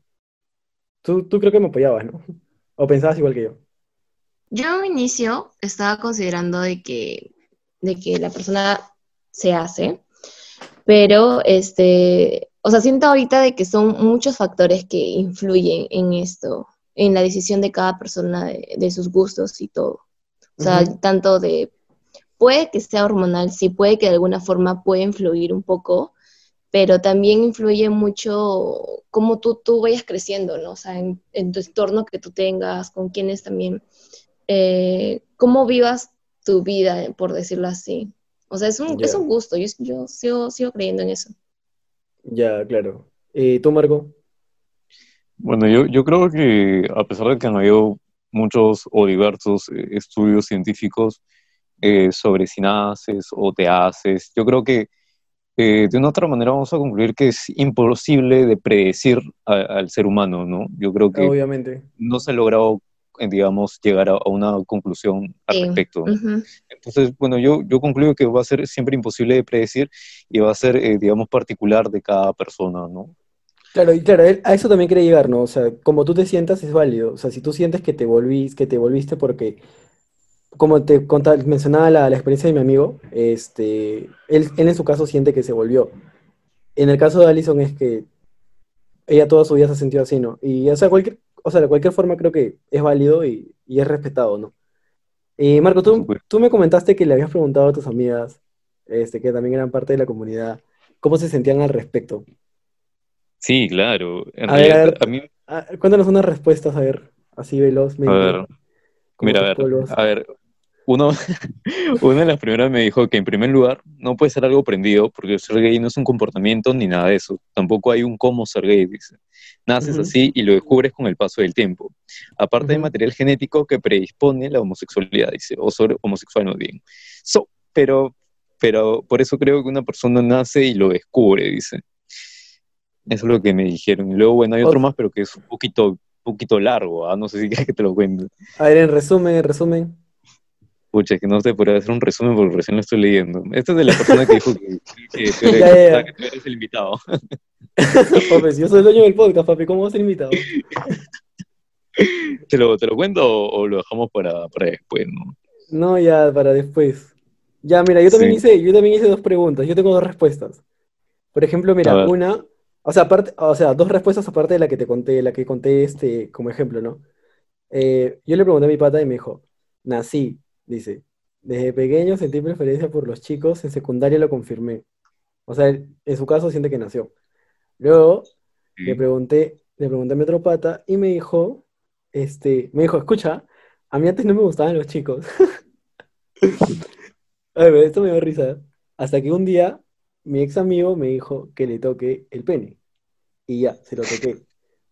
tú, tú creo que me apoyabas, ¿no? O pensabas igual que yo. Yo en un inicio estaba considerando de que, de que la persona se hace, pero este, o sea, siento ahorita de que son muchos factores que influyen en esto, en la decisión de cada persona de, de sus gustos y todo. O sea, tanto de, puede que sea hormonal, sí, puede que de alguna forma puede influir un poco, pero también influye mucho cómo tú, tú vayas creciendo, ¿no? O sea, en, en tu entorno que tú tengas, con quienes también, eh, cómo vivas tu vida, por decirlo así. O sea, es un, es un gusto, yo, yo sigo, sigo creyendo en eso. Ya, claro. ¿Y tú, Marco? Bueno, yo, yo creo que a pesar de que han habido muchos o diversos eh, estudios científicos eh, sobre si naces o te haces, yo creo que eh, de una otra manera vamos a concluir que es imposible de predecir a- al ser humano, ¿no? Yo creo que Obviamente. no se ha logrado, digamos, llegar a, a una conclusión al Sí. respecto. ¿no? Ujú. Entonces, bueno, yo, yo concluyo que va a ser siempre imposible de predecir y va a ser, eh, digamos, particular de cada persona, ¿no? Claro, y claro, a eso también quería llegar, ¿no? O sea, como tú te sientas es válido. O sea, si tú sientes que te volvís, que te volviste porque, como te contaba, mencionaba la, la experiencia de mi amigo, este, él, él en su caso siente que se volvió. En el caso de Allison es que ella toda su vida se ha sentido así, ¿no? Y, o sea, cualquier, o sea, de cualquier forma creo que es válido y, y es respetado, ¿no? Y Marco, Por tú, tú me comentaste que le habías preguntado a tus amigas, este, que también eran parte de la comunidad, cómo se sentían al respecto. Sí, claro. En A ver, realidad, a ver. a mí, cuéntanos unas respuestas, a ver, así velozmente. a ver, mira, a ver, a ver, uno, una de las primeras me dijo que en primer lugar no puede ser algo aprendido porque ser gay no es un comportamiento ni nada de eso. Tampoco hay un cómo ser gay, dice. Naces así y lo descubres con el paso del tiempo. Aparte del Ujú. material genético que predispone la homosexualidad, dice, o ser homosexual no bien. So, pero, pero por eso creo que una persona nace y lo descubre, dice. Eso es lo que me dijeron. Y luego, bueno, hay otro más, pero que es un poquito, poquito largo, ¿ah? No sé si quieres que te lo cuente. A ver, en resumen, en resumen. Pucha, que no te podría hacer un resumen porque recién lo estoy leyendo. Esta es de la persona que dijo que, que, tú, eres, Ya, ya, ya. que tú eres el invitado. papi, si yo soy el dueño del podcast, papi, ¿cómo vas a ser invitado? ¿Te lo, te lo cuento o, o lo dejamos para, para después? ¿no? No, ya, para después. Ya, mira, yo también Sí. hice, yo también hice dos preguntas. Yo tengo dos respuestas. Por ejemplo, mira, una, o sea, aparte, o sea, dos respuestas aparte de la que te conté, la que conté este, como ejemplo, ¿no? Eh, yo le pregunté a mi pata y me dijo, nací, dice, desde pequeño sentí preferencia por los chicos, en secundaria lo confirmé. O sea, en su caso siente que nació. Luego le pregunté, le pregunté a mi otro pata y me dijo, este, me dijo, escucha, a mí antes no me gustaban los chicos. Ay, esto me dio risa. Hasta que un día mi ex amigo me dijo que le toque el pene. Y ya, se lo toqué.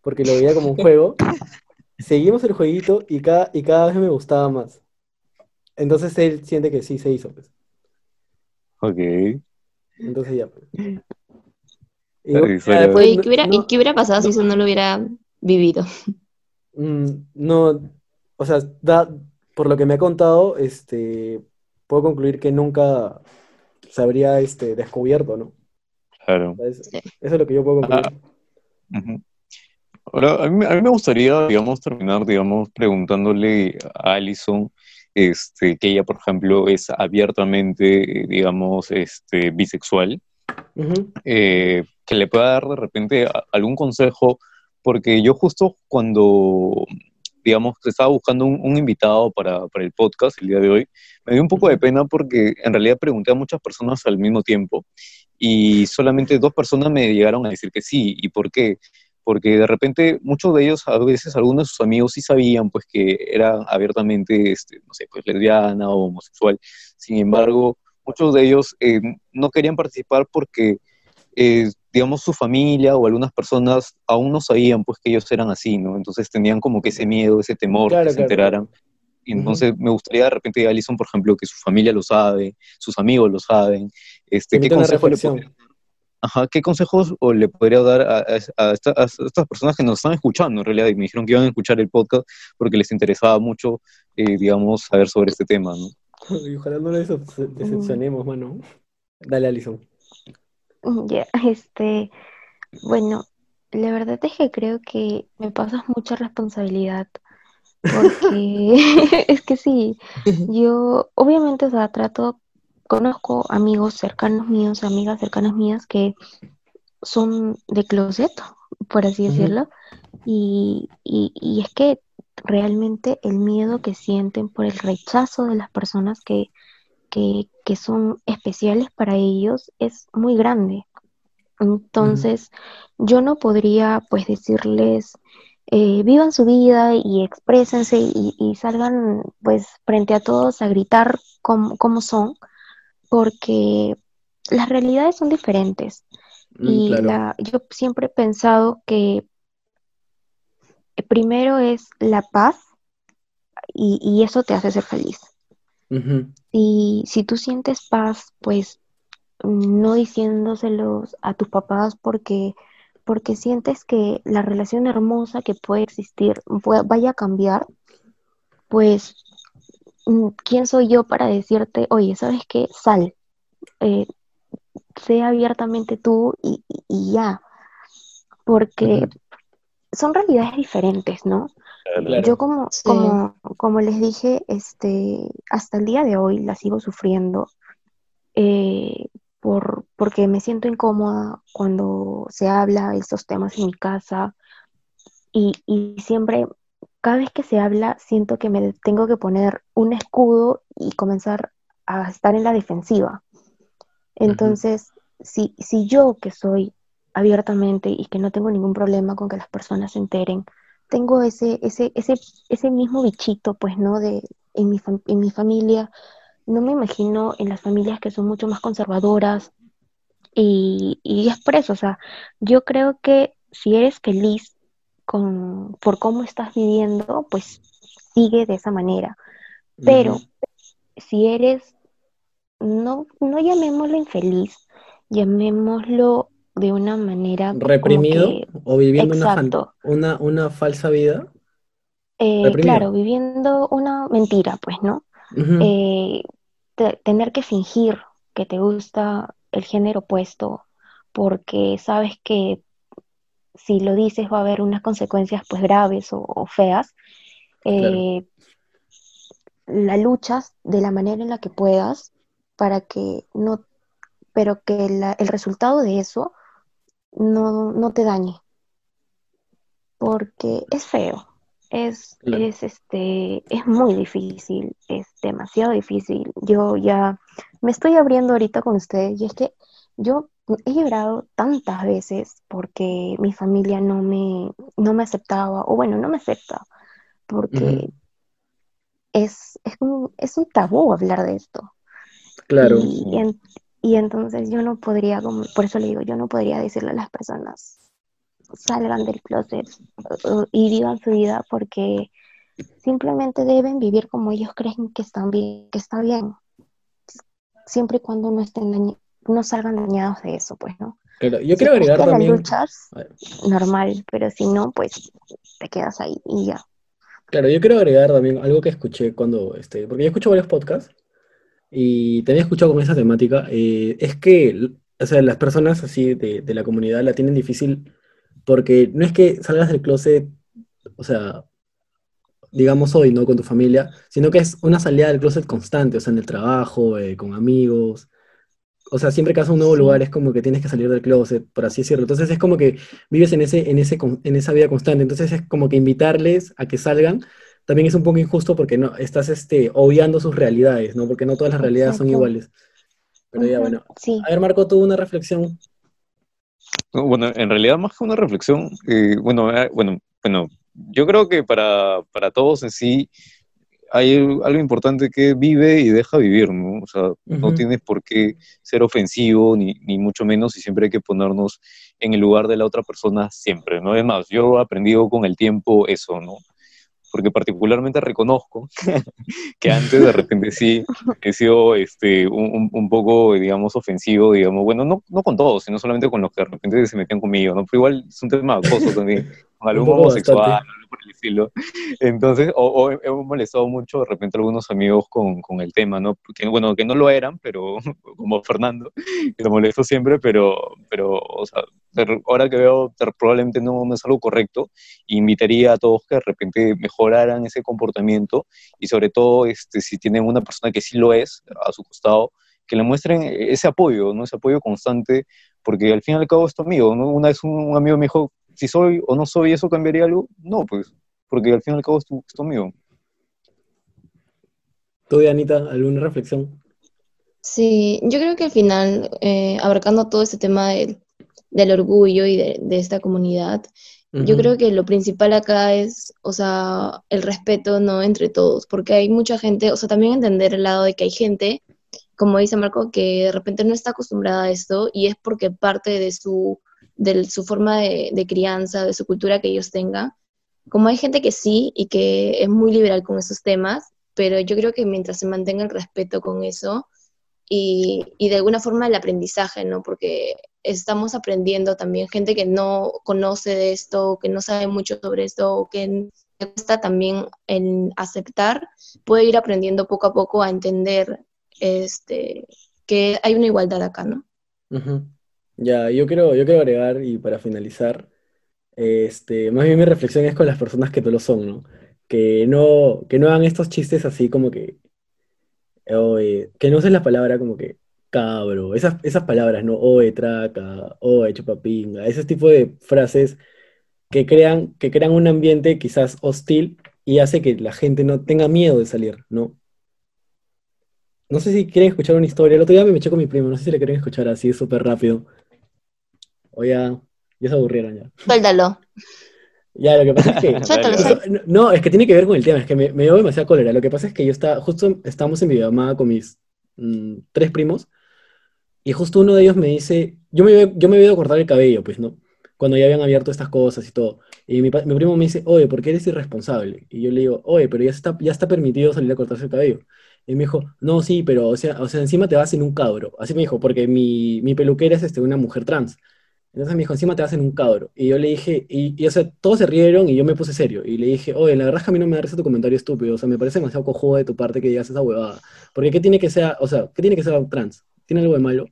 Porque lo veía como un juego. Seguimos el jueguito y cada, y cada vez me gustaba más. Entonces él siente que sí se hizo, pues. Ok. Entonces ya, pues. Y después ¿qué hubiera, no- ¿y qué hubiera pasado si eso no lo hubiera vivido? Mm, no, o sea, da, por lo que me ha contado, este, puedo concluir que nunca se habría este, descubierto, ¿no? Claro. Eso es lo que yo puedo concluir. Ujú. Ahora, a mí, a mí me gustaría, digamos, terminar, digamos, preguntándole a Alison, este, que ella, por ejemplo, es abiertamente, digamos, este, bisexual, eh, que le pueda dar de repente algún consejo, porque yo justo cuando, digamos, estaba buscando un, un invitado para, para el podcast el día de hoy, me dio un poco de pena porque en realidad pregunté a muchas personas al mismo tiempo y solamente dos personas me llegaron a decir que sí. ¿Y por qué? Porque de repente muchos de ellos, a veces algunos de sus amigos sí sabían pues que era abiertamente, este, no sé, pues lesbiana o homosexual. Sin embargo, muchos de ellos eh, no querían participar porque, eh, digamos, su familia o algunas personas aún no sabían pues que ellos eran así, ¿no? Entonces tenían como que ese miedo, ese temor Claro, que se claro. enteraran. Y Entonces me gustaría de repente, Alison, por ejemplo, que su familia lo sabe, sus amigos lo saben. Este, ¿qué consejo le reflexión. Ajá, ¿qué consejos o le podría dar a, a- a esta- a estas personas que nos están escuchando en realidad y me dijeron que iban a escuchar el podcast porque les interesaba mucho, eh, digamos, saber sobre este tema, ¿no? Y ojalá no les decep- decepcionemos, mano. Dale, Alison. Ya, este, bueno, la verdad es que creo que me pasas mucha responsabilidad, porque es que sí, yo obviamente, o sea, trato, conozco amigos cercanos míos, amigas cercanas mías que son de closet, por así decirlo, y, y, y es que realmente el miedo que sienten por el rechazo de las personas que, que, que son especiales para ellos es muy grande. Entonces, yo no podría pues decirles, eh, vivan su vida y exprésense y, y salgan pues frente a todos a gritar como, como son, porque las realidades son diferentes. Mm, Y claro. la, yo siempre he pensado que primero es la paz y, y eso te hace ser feliz. Y si tú sientes paz, pues no diciéndoselos a tus papás porque, porque sientes que la relación hermosa que puede existir vaya a cambiar, pues mm, ¿quién soy yo para decirte, oye, ¿sabes qué? Sal, eh, sé abiertamente tú y, y- ya, porque son realidades diferentes, ¿no? Claro. Yo como, Sí. como, como les dije, este, hasta el día de hoy la sigo sufriendo eh, por, porque me siento incómoda cuando se habla de estos temas en mi casa y, y siempre, cada vez que se habla, siento que me tengo que poner un escudo y comenzar a estar en la defensiva. Entonces, si, si yo que soy abiertamente y que no tengo ningún problema con que las personas se enteren, tengo ese, ese, ese, ese mismo bichito, pues, ¿no? De, en mi, en mi familia, no me imagino en las familias que son mucho más conservadoras y, y es por eso, o sea, yo creo que si eres feliz con, por cómo estás viviendo, pues sigue de esa manera. Pero si eres, no, no llamémoslo infeliz, llamémoslo de una manera ¿Reprimido que, o viviendo una, fan- exacto, una, una falsa vida? eh, claro, viviendo una mentira, pues, ¿no? Eh, te- tener que fingir que te gusta el género opuesto porque sabes que si lo dices va a haber unas consecuencias pues graves o, o feas, eh, la luchas de la manera en la que puedas para que no, pero que la- el resultado de eso no, no te dañe, porque es feo, es, Claro. es, este, es muy difícil, es demasiado difícil. Yo ya me estoy abriendo ahorita con ustedes y es que yo he llorado tantas veces porque mi familia no me, no me aceptaba, o bueno, no me acepta, porque es, es un, es un tabú hablar de esto. Claro. Y, en- y entonces yo no podría, como, por eso le digo, yo no podría decirle a las personas, salgan del closet y vivan su vida porque simplemente deben vivir como ellos creen que están bien, que está bien, siempre y cuando no estén dañi- no salgan dañados de eso, pues, ¿no? Claro, Yo quiero agregar también. luchas, normal, pero si no, pues te quedas ahí y ya. Claro, yo quiero agregar también algo que escuché cuando, este, porque yo escucho varios podcasts y también he escuchado con esa temática, eh, es que, o sea, las personas así de, de la comunidad la tienen difícil porque no es que salgas del closet, o sea, digamos hoy, ¿no? Con tu familia, sino que es una salida del closet constante, o sea, en el trabajo, eh, con amigos. O sea, siempre que vas a un nuevo Sí. lugar es como que tienes que salir del closet, por así decirlo. Entonces es como que vives en ese, en ese, en esa vida constante. Entonces es como que invitarles a que salgan también es un poco injusto porque no estás este, obviando sus realidades, ¿no? Porque no todas las realidades son iguales. Pero ya bueno. Sí, A ver, Marco, tuvo una reflexión. No, Bueno, en realidad más que una reflexión, eh, bueno, eh, bueno, bueno, yo creo que para, para todos en sí hay algo importante que vive y deja vivir, ¿no? O sea, no Ujú. tienes por qué ser ofensivo, ni, ni mucho menos, y siempre hay que ponernos en el lugar de la otra persona siempre, ¿no? Es más, yo he aprendido con el tiempo eso, ¿no? Porque particularmente reconozco que antes de repente sí he sido este, un, un- poco, digamos, ofensivo, digamos, bueno, no, no con todos, sino solamente con los que de repente se metían conmigo, ¿no? Pero igual es un tema de acoso también, con algún homosexual, algo por el estilo. Entonces, o, o he, molestado mucho de repente a algunos amigos con, con el tema, ¿no? Que, bueno, que no lo eran, pero como Fernando, que lo molesto siempre, pero, pero o sea, ahora que veo, probablemente no, no es algo correcto, invitaría a todos que de repente mejoraran ese comportamiento y sobre todo este, si tienen una persona que sí lo es a su costado, que le muestren ese apoyo, ¿no? ese apoyo constante, porque al fin y al cabo es tu amigo. ¿no? Una vez un, un amigo me dijo, si soy o no soy, ¿eso cambiaría algo? No, pues, porque al fin y al cabo es tu, es tu amigo. ¿Tú, Dianita, alguna reflexión? Sí, yo creo que al final, eh, abarcando todo este tema del, del orgullo y de, de esta comunidad, yo creo que lo principal acá es, o sea, el respeto, ¿no? Entre todos, porque hay mucha gente, o sea, también entender el lado de que hay gente, como dice Marco, que de repente no está acostumbrada a esto y es porque parte de su, de su forma de, crianza, de su cultura que ellos tengan. Como hay gente que sí y que es muy liberal con esos temas, pero yo creo que mientras se mantenga el respeto con eso y, y de alguna forma el aprendizaje, ¿no? Porque estamos aprendiendo también gente que no conoce de esto, que no sabe mucho sobre esto, o que está también en aceptar, puede ir aprendiendo poco a poco a entender este, que hay una igualdad acá, ¿no? Ujú. Ya, yo quiero, yo quiero agregar y para finalizar, este, más bien mi reflexión es con las personas que no lo son, ¿no? Que no, que no hagan estos chistes así como que, que no usen la palabra como que cabro, esas, esas palabras, ¿no? Oye, traca, oye, chupapinga, ese tipo de frases que crean, que crean un ambiente quizás hostil y hace que la gente no tenga miedo de salir, ¿no? No sé si quieren escuchar una historia. El otro día me eché con mi primo, no sé si le quieren escuchar así súper rápido. O ya, ya se aburrieron ya. Suéltalo. Ya, lo que pasa es que... Suéltalo. Eso- no, es que tiene que ver con el tema, es que me, me dio demasiada cólera. Lo que pasa es que yo estaba, justo estábamos en videollamada con mis mm, tres primos, y justo uno de ellos me dice, yo me, yo me había ido a cortar el cabello, pues, ¿no? Cuando ya habían abierto estas cosas y todo. Y mi, mi primo me dice, oye, ¿por qué eres irresponsable? Y yo le digo, oye, pero ya está, ya está permitido salir a cortarse el cabello. Y me dijo, no, sí, pero, o sea, o sea, encima te vas en un cabro. Así me dijo, porque mi, mi peluquera es este, una mujer trans. Entonces me dijo, encima te hacen un cabro. Y yo le dije, y, y, o sea, todos se rieron y yo me puse serio. Y le dije, oye, la verdad es que a mí no me da risa tu comentario estúpido. O sea, me parece demasiado cojudo de tu parte que digas esa huevada. Porque ¿qué tiene que ser, o sea, qué tiene que ser trans? ¿Tiene algo de malo?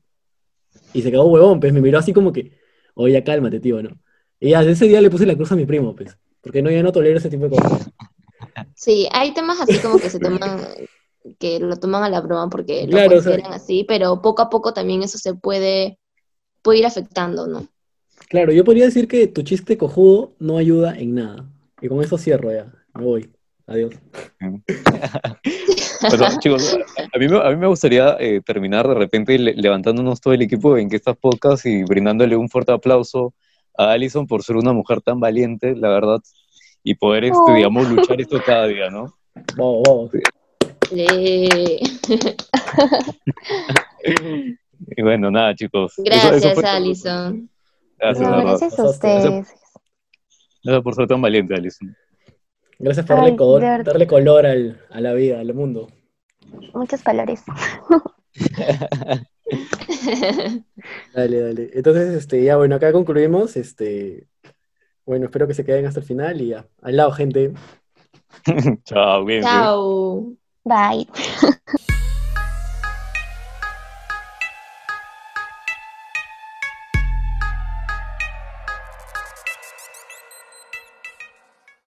Y se quedó huevón, pues me miró así como que, oye, ya cálmate, tío, ¿no? Y ya, ese día le puse la cruz a mi primo, pues. Porque no, ya no tolero ese tipo de cosas. Sí, hay temas así como que se toman, que lo toman a la broma porque lo Claro, o sea- consideran así, pero poco a poco también eso se puede, puede ir afectando, ¿no? Claro, yo podría decir que tu chiste cojudo no ayuda en nada. Y con eso cierro ya. Me voy. Adiós. Bueno, chicos, a mí, me- a mí me gustaría eh, terminar de repente le- levantándonos todo el equipo en que estas podcasts y brindándole un fuerte aplauso a Alison por ser una mujer tan valiente, la verdad, y poder, este, Oh. digamos, luchar esto cada día, ¿no? Vamos, vamos. Eh, Y bueno, nada, chicos. Gracias, eso fue- Alison. Gracias, No, gracias a ustedes. Gracias por ser tan valiente, Alison. Gracias por darle, Ay, color, darle color al- a la vida, al mundo. Muchos colores. Dale, dale. Entonces, este, ya bueno, acá concluimos. Este, bueno, espero que se queden hasta el final y ya. Al lado, gente. Chao, bien. Chao. Bye.